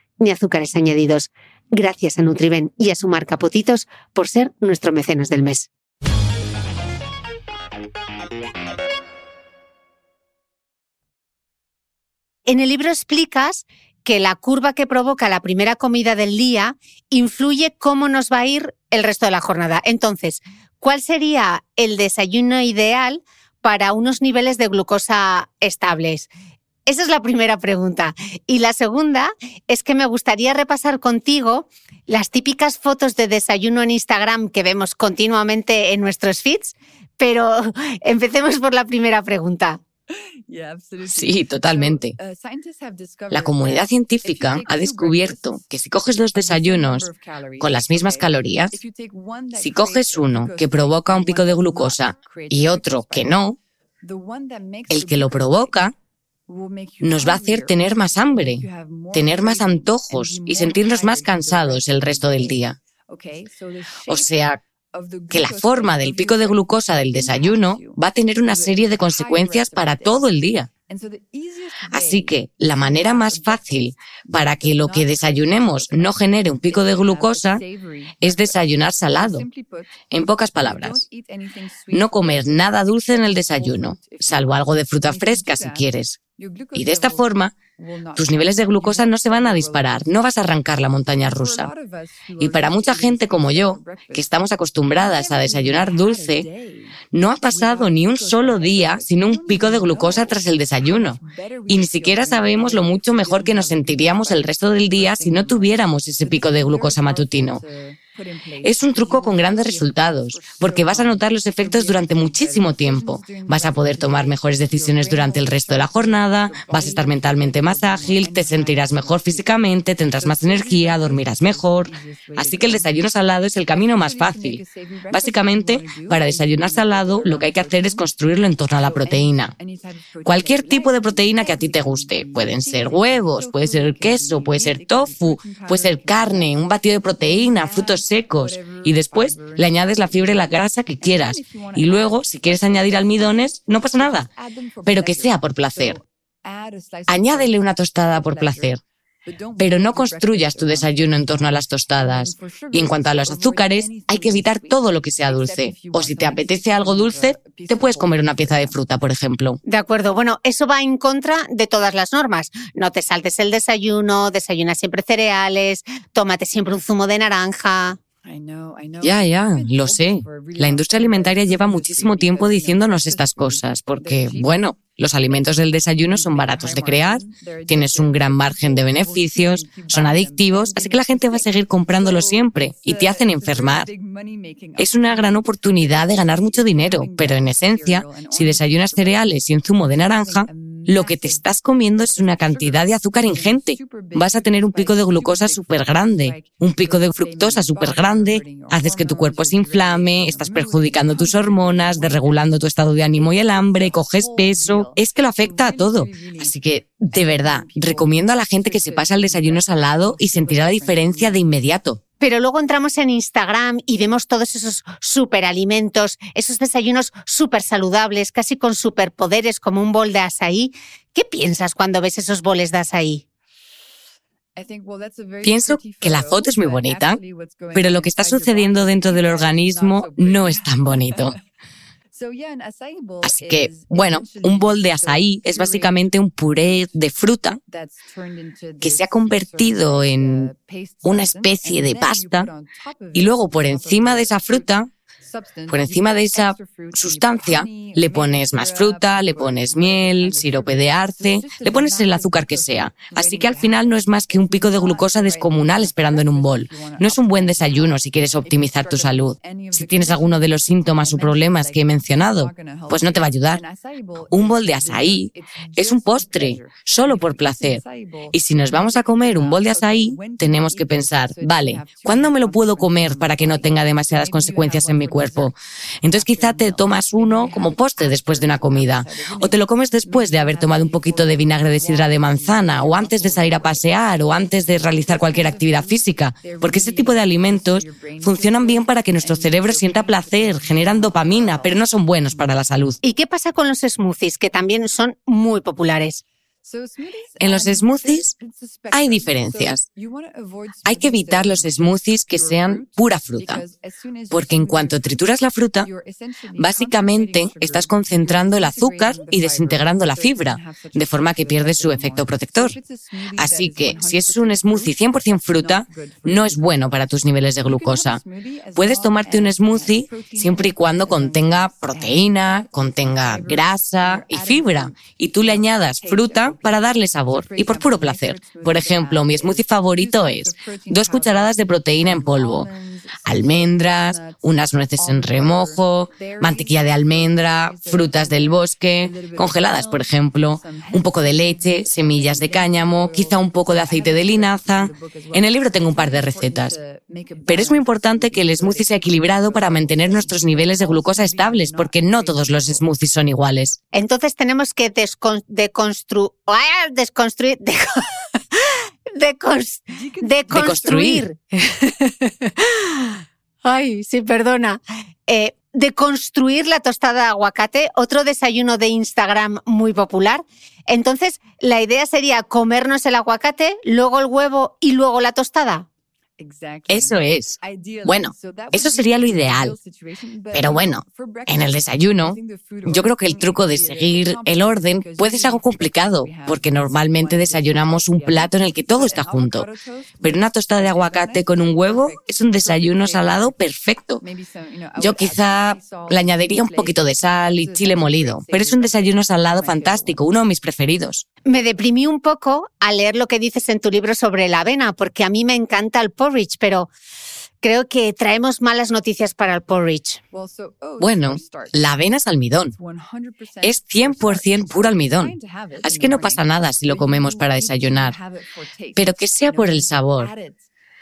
ni azúcares añadidos. Gracias a Nutriben y a su marca Potitos por ser nuestro mecenas del mes. En el libro explicas que la curva que provoca la primera comida del día influye cómo nos va a ir el resto de la jornada. Entonces, ¿cuál sería el desayuno ideal para unos niveles de glucosa estables? Esa es la primera pregunta. Y la segunda es que me gustaría repasar contigo las típicas fotos de desayuno en Instagram que vemos continuamente en nuestros feeds, pero empecemos por la primera pregunta. Sí, totalmente. La comunidad científica ha descubierto que si coges los desayunos con las mismas calorías, si coges uno que provoca un pico de glucosa y otro que no, el que lo provoca nos va a hacer tener más hambre, tener más antojos y sentirnos más cansados el resto del día. O sea, que la forma del pico de glucosa del desayuno va a tener una serie de consecuencias para todo el día. Así que la manera más fácil para que lo que desayunemos no genere un pico de glucosa es desayunar salado. En pocas palabras, no comer nada dulce en el desayuno, salvo algo de fruta fresca si quieres. Y de esta forma, tus niveles de glucosa no se van a disparar, no vas a arrancar la montaña rusa. Y para mucha gente como yo, que estamos acostumbradas a desayunar dulce, no ha pasado ni un solo día sin un pico de glucosa tras el desayuno. Y ni siquiera sabemos lo mucho mejor que nos sentiríamos el resto del día si no tuviéramos ese pico de glucosa matutino. Es un truco con grandes resultados, porque vas a notar los efectos durante muchísimo tiempo. Vas a poder tomar mejores decisiones durante el resto de la jornada, vas a estar mentalmente más ágil, te sentirás mejor físicamente, tendrás más energía, dormirás mejor. Así que el desayuno salado es el camino más fácil. Básicamente, para desayunar salado, lo que hay que hacer es construirlo en torno a la proteína. Cualquier tipo de proteína que a ti te guste. Pueden ser huevos, puede ser queso, puede ser tofu, puede ser carne, un batido de proteína, frutos secos y después le añades la fibra y la grasa que quieras. Y luego, si quieres añadir almidones, no pasa nada, pero que sea por placer. Añádele una tostada por placer. Pero no construyas tu desayuno en torno a las tostadas. Y en cuanto a los azúcares, hay que evitar todo lo que sea dulce. O si te apetece algo dulce, te puedes comer una pieza de fruta, por ejemplo. De acuerdo. Bueno, eso va en contra de todas las normas. No te saltes el desayuno, desayuna siempre cereales, tómate siempre un zumo de naranja. Ya, ya, lo sé. La industria alimentaria lleva muchísimo tiempo diciéndonos estas cosas, porque, bueno, los alimentos del desayuno son baratos de crear, tienes un gran margen de beneficios, son adictivos, así que la gente va a seguir comprándolo siempre y te hacen enfermar. Es una gran oportunidad de ganar mucho dinero, pero en esencia, si desayunas cereales y un zumo de naranja, lo que te estás comiendo es una cantidad de azúcar ingente. Vas a tener un pico de glucosa súper grande, un pico de fructosa súper grande, haces que tu cuerpo se inflame, estás perjudicando tus hormonas, desregulando tu estado de ánimo y el hambre, coges peso, es que lo afecta a todo. Así que, de verdad, recomiendo a la gente que se pase al desayuno salado y sentirá la diferencia de inmediato. Pero luego entramos en Instagram y vemos todos esos superalimentos, esos desayunos súper saludables, casi con superpoderes como un bol de asaí. ¿Qué piensas cuando ves esos boles de asaí? Pienso que la foto es muy bonita, pero lo que está sucediendo dentro del organismo no es tan bonito. Así que, bueno, un bol de azaí es básicamente un puré de fruta que se ha convertido en una especie de pasta y luego por encima de esa fruta por encima de esa sustancia le pones más fruta, le pones miel, sirope de arce, le pones el azúcar que sea. Así que al final no es más que un pico de glucosa descomunal esperando en un bol. No es un buen desayuno si quieres optimizar tu salud. Si tienes alguno de los síntomas o problemas que he mencionado, pues no te va a ayudar. Un bol de azaí es un postre, solo por placer. Y si nos vamos a comer un bol de azaí, tenemos que pensar, vale, ¿cuándo me lo puedo comer para que no tenga demasiadas consecuencias en mi cuerpo? Entonces quizá te tomas uno como postre después de una comida, o te lo comes después de haber tomado un poquito de vinagre de sidra de manzana, o antes de salir a pasear, o antes de realizar cualquier actividad física, porque ese tipo de alimentos funcionan bien para que nuestro cerebro sienta placer, generan dopamina, pero no son buenos para la salud. ¿Y qué pasa con los smoothies, que también son muy populares? En los smoothies hay diferencias. Hay que evitar los smoothies que sean pura fruta, porque en cuanto trituras la fruta, básicamente estás concentrando el azúcar y desintegrando la fibra, de forma que pierdes su efecto protector. Así que si es un smoothie 100% fruta, no es bueno para tus niveles de glucosa. Puedes tomarte un smoothie siempre y cuando contenga proteína, contenga grasa y fibra, y tú le añadas fruta para darle sabor y por puro placer. Por ejemplo, mi smoothie favorito es dos cucharadas de proteína en polvo, almendras, unas nueces en remojo, mantequilla de almendra, frutas del bosque, congeladas, por ejemplo, un poco de leche, semillas de cáñamo, quizá un poco de aceite de linaza. En el libro tengo un par de recetas. Pero es muy importante que el smoothie sea equilibrado para mantener nuestros niveles de glucosa estables, porque no todos los smoothies son iguales. Entonces tenemos que deconstruir, desconstruir, de, construir. Ay, sí, perdona. Eh, de construir la tostada de aguacate, otro desayuno de Instagram muy popular. Entonces, la idea sería comernos el aguacate, luego el huevo y luego la tostada. Eso es. Bueno, eso sería lo ideal. Pero bueno, en el desayuno, yo creo que el truco de seguir el orden puede ser algo complicado, porque normalmente desayunamos un plato en el que todo está junto. Pero una tostada de aguacate con un huevo es un desayuno salado perfecto. Yo quizá le añadiría un poquito de sal y chile molido, pero es un desayuno salado fantástico, uno de mis preferidos. Me deprimí un poco al leer lo que dices en tu libro sobre la avena, porque a mí me encanta el porridge, pero creo que traemos malas noticias para el porridge. Bueno, la avena es almidón. Es 100% puro almidón. Así que no pasa nada si lo comemos para desayunar. Pero que sea por el sabor.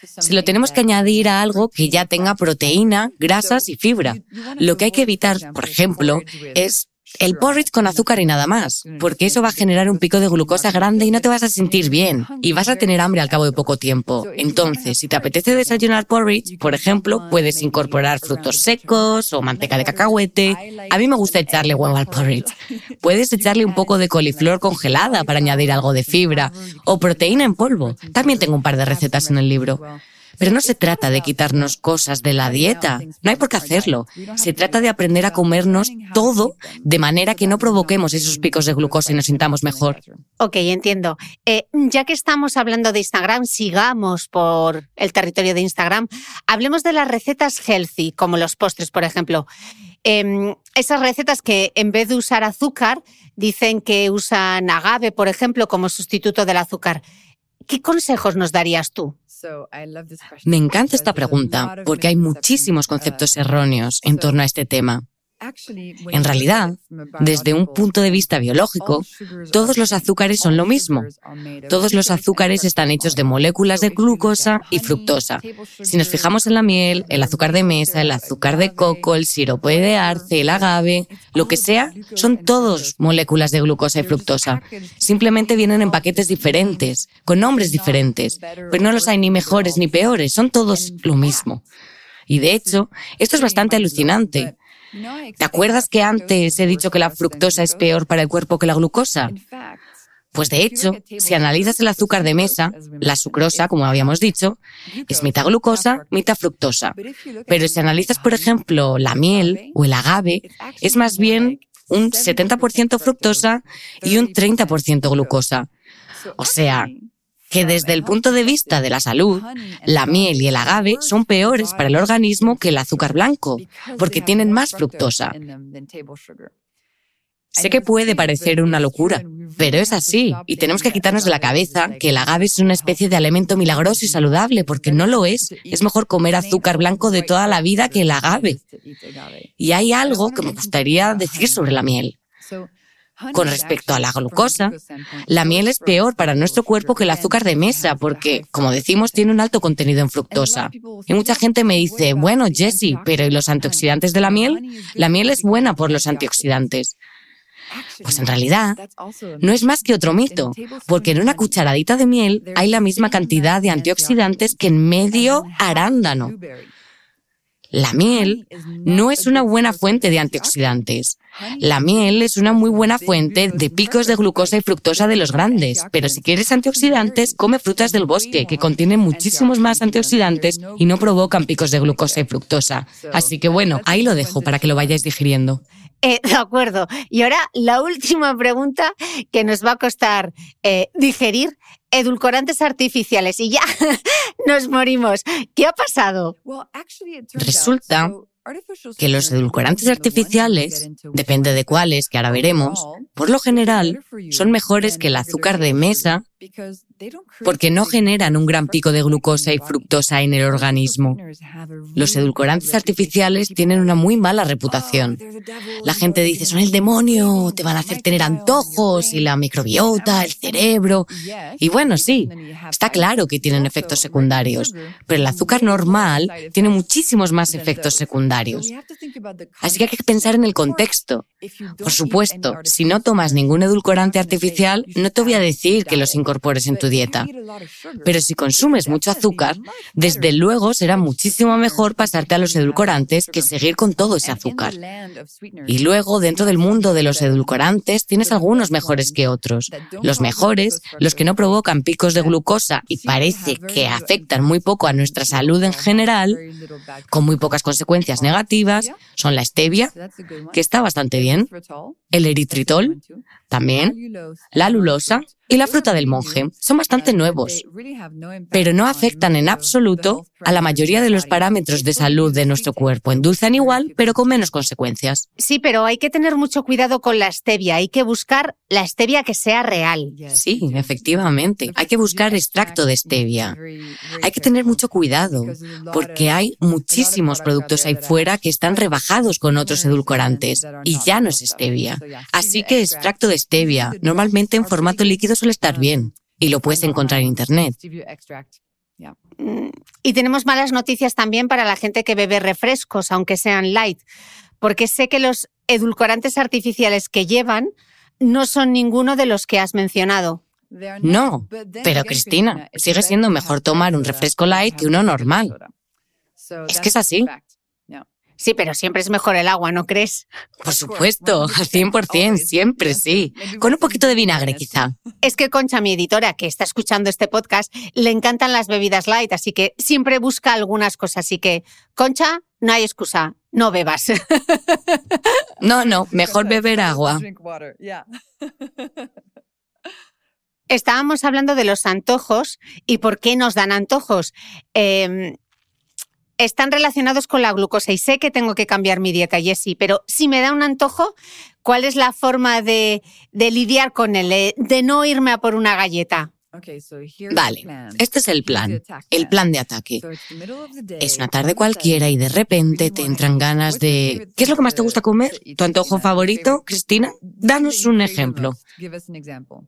Si lo tenemos que añadir a algo que ya tenga proteína, grasas y fibra. Lo que hay que evitar, por ejemplo, es el porridge con azúcar y nada más, porque eso va a generar un pico de glucosa grande y no te vas a sentir bien y vas a tener hambre al cabo de poco tiempo. Entonces, si te apetece desayunar porridge, por ejemplo, puedes incorporar frutos secos o manteca de cacahuete. A mí me gusta echarle huevo al porridge. Puedes echarle un poco de coliflor congelada para añadir algo de fibra o proteína en polvo. También tengo un par de recetas en el libro. Pero no se trata de quitarnos cosas de la dieta, no hay por qué hacerlo. Se trata de aprender a comernos todo de manera que no provoquemos esos picos de glucosa y nos sintamos mejor. Ok, entiendo. Eh, ya que estamos hablando de Instagram, sigamos por el territorio de Instagram. Hablemos de las recetas healthy, como los postres, por ejemplo. Em, esas recetas que en vez de usar azúcar, dicen que usan agave, por ejemplo, como sustituto del azúcar. ¿Qué consejos nos darías tú? Me encanta esta pregunta porque hay muchísimos conceptos erróneos en torno a este tema. En realidad, desde un punto de vista biológico, todos los azúcares son lo mismo. Todos los azúcares están hechos de moléculas de glucosa y fructosa. Si nos fijamos en la miel, el azúcar de mesa, el azúcar de coco, el sirope de arce, el agave, lo que sea, son todos moléculas de glucosa y fructosa. Simplemente vienen en paquetes diferentes, con nombres diferentes, pero no los hay ni mejores ni peores, son todos lo mismo. Y de hecho, esto es bastante alucinante, ¿Te acuerdas que antes he dicho que la fructosa es peor para el cuerpo que la glucosa? Pues de hecho, si analizas el azúcar de mesa, la sucrosa, como habíamos dicho, es mitad glucosa, mitad fructosa. Pero si analizas, por ejemplo, la miel o el agave, es más bien un 70% fructosa y un 30% glucosa. O sea, que desde el punto de vista de la salud, la miel y el agave son peores para el organismo que el azúcar blanco, porque tienen más fructosa. Sé que puede parecer una locura, pero es así, y tenemos que quitarnos de la cabeza que el agave es una especie de alimento milagroso y saludable, porque no lo es. Es mejor comer azúcar blanco de toda la vida que el agave. Y hay algo que me gustaría decir sobre la miel. Con respecto a la glucosa, la miel es peor para nuestro cuerpo que el azúcar de mesa porque, como decimos, tiene un alto contenido en fructosa. Y mucha gente me dice, bueno, Jesse, pero ¿y los antioxidantes de la miel? La miel es buena por los antioxidantes. Pues en realidad no es más que otro mito, porque en una cucharadita de miel hay la misma cantidad de antioxidantes que en medio arándano. La miel no es una buena fuente de antioxidantes. La miel es una muy buena fuente de picos de glucosa y fructosa de los grandes, pero si quieres antioxidantes, come frutas del bosque, que contienen muchísimos más antioxidantes y no provocan picos de glucosa y fructosa. Así que bueno, ahí lo dejo para que lo vayáis digiriendo. Eh, de acuerdo. Y ahora la última pregunta que nos va a costar eh, digerir. Edulcorantes artificiales y ya nos morimos. ¿Qué ha pasado? Resulta que los edulcorantes artificiales, depende de cuáles, que ahora veremos, por lo general son mejores que el azúcar de mesa porque no generan un gran pico de glucosa y fructosa en el organismo. Los edulcorantes artificiales tienen una muy mala reputación. La gente dice, son el demonio, te van a hacer tener antojos y la microbiota, el cerebro. Y bueno, sí, está claro que tienen efectos secundarios, pero el azúcar normal tiene muchísimos más efectos secundarios. Así que hay que pensar en el contexto. Por supuesto, si no tomas ningún edulcorante artificial, no te voy a decir que los incorpores en tu dieta. Pero si consumes mucho azúcar, desde luego será muchísimo mejor pasarte a los edulcorantes que seguir con todo ese azúcar. Y luego, dentro del mundo de los edulcorantes, tienes algunos mejores que otros. Los mejores, los que no provocan picos de glucosa y parece que afectan muy poco a nuestra salud en general, con muy pocas consecuencias negativas, son la stevia, que está bastante bien, el eritritol, también, la lulosa y la fruta del monje son bastante nuevos, pero no afectan en absoluto a la mayoría de los parámetros de salud de nuestro cuerpo. Endulzan igual, pero con menos consecuencias. Sí, pero hay que tener mucho cuidado con la stevia. Hay que buscar la stevia que sea real. Sí, efectivamente. Hay que buscar extracto de stevia. Hay que tener mucho cuidado, porque hay muchísimos productos ahí fuera que están rebajados con otros edulcorantes y ya no es stevia. Así que extracto de stevia, normalmente en formato líquido suele estar bien y lo puedes encontrar en Internet. Mm, y tenemos malas noticias también para la gente que bebe refrescos, aunque sean light, porque sé que los edulcorantes artificiales que llevan no son ninguno de los que has mencionado. No, pero Cristina, sigue siendo mejor tomar un refresco light que uno normal. Es que es así. Sí, pero siempre es mejor el agua, ¿no crees? Por supuesto, al 100%, siempre sí. Con un poquito de vinagre, quizá. Es que Concha, mi editora, que está escuchando este podcast, le encantan las bebidas light, así que siempre busca algunas cosas. Así que, Concha, no hay excusa, no bebas. No, no, mejor beber agua. Estábamos hablando de los antojos y por qué nos dan antojos. Eh, están relacionados con la glucosa y sé que tengo que cambiar mi dieta, Jessie, pero si me da un antojo, ¿cuál es la forma de, de lidiar con él, de no irme a por una galleta? Vale, este es el plan, el plan de ataque. Es una tarde cualquiera y de repente te entran ganas de... ¿Qué es lo que más te gusta comer? ¿Tu antojo favorito, Cristina? Danos un ejemplo.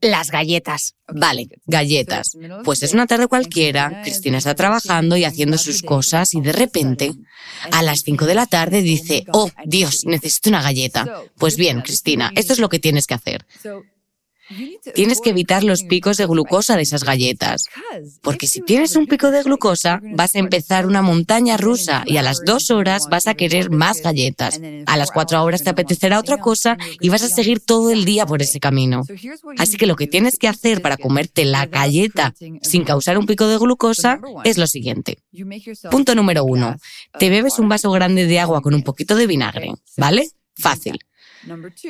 Las galletas. Vale, galletas. Pues es una tarde cualquiera, Cristina está trabajando y haciendo sus cosas y de repente, a las 5 de la tarde dice, oh, Dios, necesito una galleta. Pues bien, Cristina, esto es lo que tienes que hacer. Tienes que evitar los picos de glucosa de esas galletas, porque si tienes un pico de glucosa, vas a empezar una montaña rusa y a las dos horas vas a querer más galletas. A las cuatro horas te apetecerá otra cosa y vas a seguir todo el día por ese camino. Así que lo que tienes que hacer para comerte la galleta sin causar un pico de glucosa es lo siguiente. Punto número uno. Te bebes un vaso grande de agua con un poquito de vinagre, ¿vale? Fácil.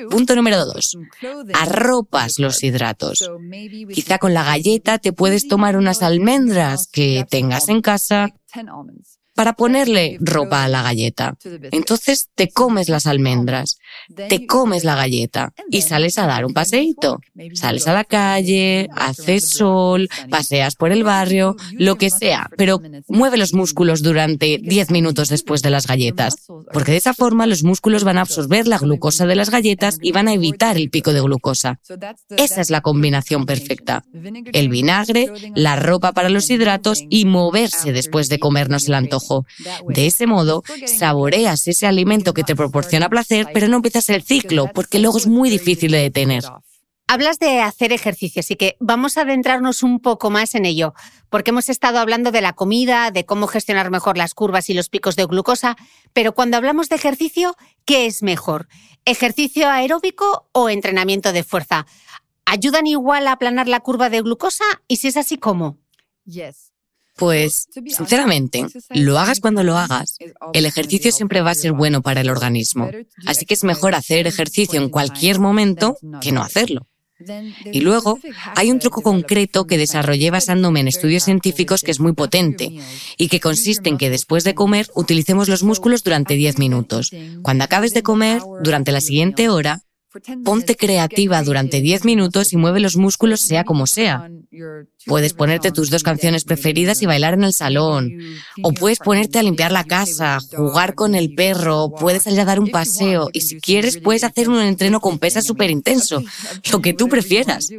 Punto número dos. Arropas los hidratos. Quizá con la galleta te puedes tomar unas almendras que tengas en casa para ponerle ropa a la galleta. Entonces te comes las almendras, te comes la galleta y sales a dar un paseíto. Sales a la calle, haces sol, paseas por el barrio, lo que sea, pero mueve los músculos durante 10 minutos después de las galletas, porque de esa forma los músculos van a absorber la glucosa de las galletas y van a evitar el pico de glucosa. Esa es la combinación perfecta. El vinagre, la ropa para los hidratos y moverse después de comernos el antojo. De ese modo, saboreas ese alimento que te proporciona placer, pero no empiezas el ciclo, porque luego es muy difícil de detener. Hablas de hacer ejercicio, así que vamos a adentrarnos un poco más en ello, porque hemos estado hablando de la comida, de cómo gestionar mejor las curvas y los picos de glucosa, pero cuando hablamos de ejercicio, ¿qué es mejor? ¿Ejercicio aeróbico o entrenamiento de fuerza? ¿Ayudan igual a aplanar la curva de glucosa? Y si es así, ¿cómo? Pues, sinceramente, lo hagas cuando lo hagas, el ejercicio siempre va a ser bueno para el organismo. Así que es mejor hacer ejercicio en cualquier momento que no hacerlo. Y luego hay un truco concreto que desarrollé basándome en estudios científicos que es muy potente y que consiste en que después de comer utilicemos los músculos durante 10 minutos. Cuando acabes de comer, durante la siguiente hora, Ponte creativa durante 10 minutos y mueve los músculos sea como sea. Puedes ponerte tus dos canciones preferidas y bailar en el salón. O puedes ponerte a limpiar la casa, jugar con el perro, puedes salir a dar un paseo y si quieres puedes hacer un entreno con pesas súper intenso, lo que tú prefieras.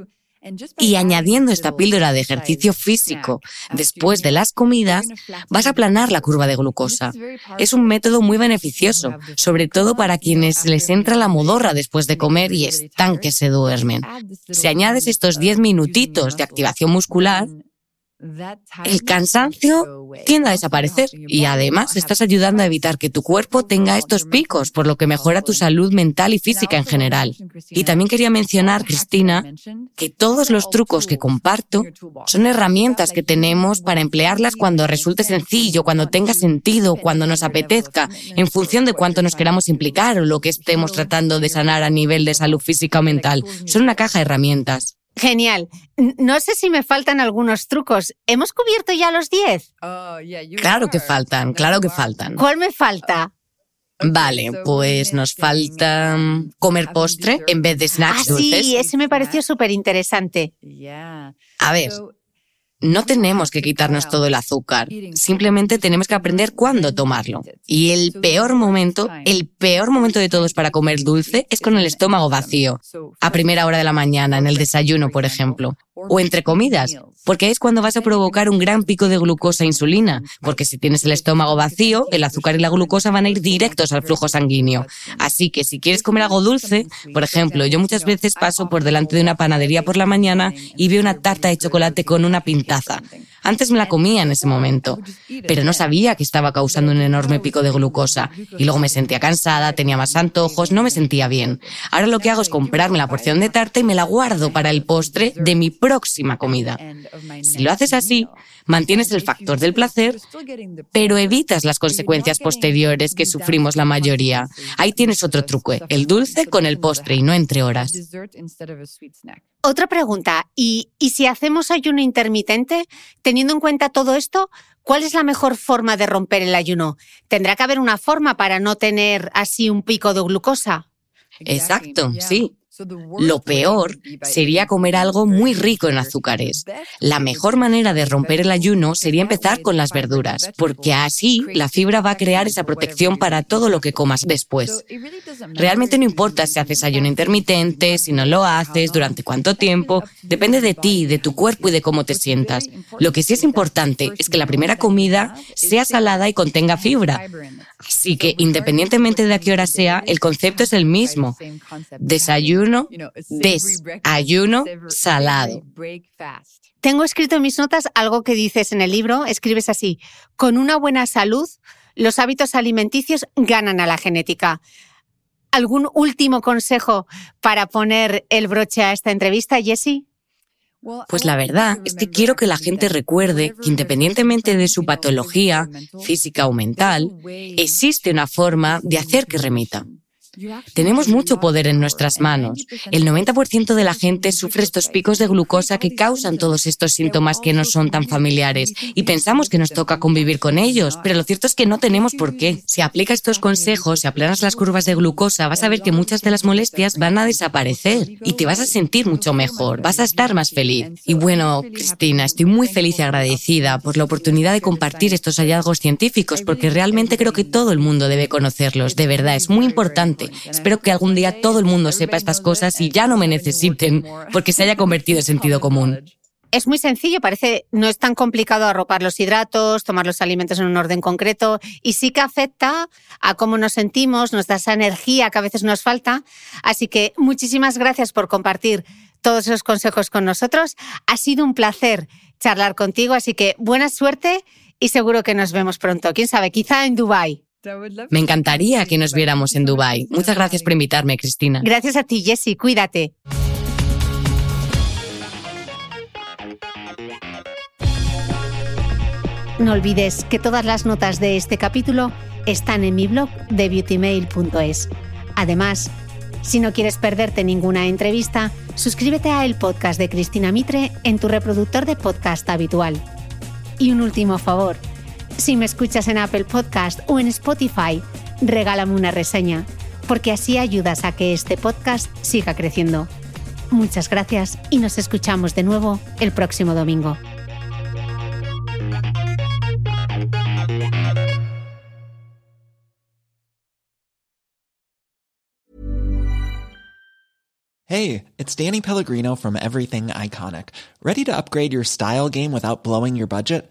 Y añadiendo esta píldora de ejercicio físico después de las comidas, vas a aplanar la curva de glucosa. Es un método muy beneficioso, sobre todo para quienes les entra la modorra después de comer y están que se duermen. Si añades estos 10 minutitos de activación muscular, el cansancio tiende a desaparecer y además estás ayudando a evitar que tu cuerpo tenga estos picos, por lo que mejora tu salud mental y física en general. Y también quería mencionar, Cristina, que todos los trucos que comparto son herramientas que tenemos para emplearlas cuando resulte sencillo, cuando tenga sentido, cuando nos apetezca, en función de cuánto nos queramos implicar o lo que estemos tratando de sanar a nivel de salud física o mental. Son una caja de herramientas. Genial. No sé si me faltan algunos trucos. ¿Hemos cubierto ya los 10? Claro que faltan, claro que faltan. ¿Cuál me falta? Vale, pues nos falta comer postre en vez de snacks ah, dulces. Sí, ese me pareció súper interesante. A ver, no tenemos que quitarnos todo el azúcar, simplemente tenemos que aprender cuándo tomarlo. Y el peor momento, el peor momento de todos para comer dulce es con el estómago vacío, a primera hora de la mañana, en el desayuno, por ejemplo o entre comidas, porque es cuando vas a provocar un gran pico de glucosa e insulina, porque si tienes el estómago vacío, el azúcar y la glucosa van a ir directos al flujo sanguíneo. Así que si quieres comer algo dulce, por ejemplo, yo muchas veces paso por delante de una panadería por la mañana y veo una tarta de chocolate con una pintaza. Antes me la comía en ese momento, pero no sabía que estaba causando un enorme pico de glucosa. Y luego me sentía cansada, tenía más antojos, no me sentía bien. Ahora lo que hago es comprarme la porción de tarta y me la guardo para el postre de mi próxima comida. Si lo haces así, mantienes el factor del placer, pero evitas las consecuencias posteriores que sufrimos la mayoría. Ahí tienes otro truco, el dulce con el postre y no entre horas. Otra pregunta, ¿y, si hacemos ayuno intermitente? Teniendo en cuenta todo esto, ¿cuál es la mejor forma de romper el ayuno? ¿Tendrá que haber una forma para no tener así un pico de glucosa? Exacto, sí. Lo peor sería comer algo muy rico en azúcares. La mejor manera de romper el ayuno sería empezar con las verduras, porque así la fibra va a crear esa protección para todo lo que comas después. Realmente no importa si haces ayuno intermitente, si no lo haces, durante cuánto tiempo, depende de ti, de tu cuerpo y de cómo te sientas. Lo que sí es importante es que la primera comida sea salada y contenga fibra. Así que independientemente de a qué hora sea, el concepto es el mismo. Desayuno, desayuno salado. Tengo escrito en mis notas algo que dices en el libro, escribes así, con una buena salud, los hábitos alimenticios ganan a la genética. ¿Algún último consejo para poner el broche a esta entrevista, Jessie? Pues la verdad es que quiero que la gente recuerde que independientemente de su patología, física o mental, existe una forma de hacer que remita. Tenemos mucho poder en nuestras manos. El 90% de la gente sufre estos picos de glucosa que causan todos estos síntomas que no son tan familiares y pensamos que nos toca convivir con ellos, pero lo cierto es que no tenemos por qué. Si aplicas estos consejos, si aplanas las curvas de glucosa, vas a ver que muchas de las molestias van a desaparecer y te vas a sentir mucho mejor, vas a estar más feliz. Y bueno, Cristina, estoy muy feliz y agradecida por la oportunidad de compartir estos hallazgos científicos porque realmente creo que todo el mundo debe conocerlos. De verdad, es muy importante Espero que algún día todo el mundo sepa estas cosas y ya no me necesiten porque se haya convertido en sentido común. Es muy sencillo, parece, no es tan complicado arropar los hidratos, tomar los alimentos en un orden concreto y sí que afecta a cómo nos sentimos, nos da esa energía que a veces nos falta. Así que muchísimas gracias por compartir todos esos consejos con nosotros. Ha sido un placer charlar contigo, así que buena suerte y seguro que nos vemos pronto. Quién sabe, quizá en Dubai. Me encantaría que nos viéramos en Dubai. Muchas gracias por invitarme, Cristina. Gracias a ti, Jessie. Cuídate. No olvides que todas las notas de este capítulo están en mi blog de beautymail.es. Además, si no quieres perderte ninguna entrevista, suscríbete a el podcast de Cristina Mitre en tu reproductor de podcast habitual. Y un último favor, si me escuchas en Apple Podcast o en Spotify, regálame una reseña, porque así ayudas a que este podcast siga creciendo. Muchas gracias y nos escuchamos de nuevo el próximo domingo. Hey, it's Danny Pellegrino from Everything Iconic. Ready to upgrade your style game without blowing your budget?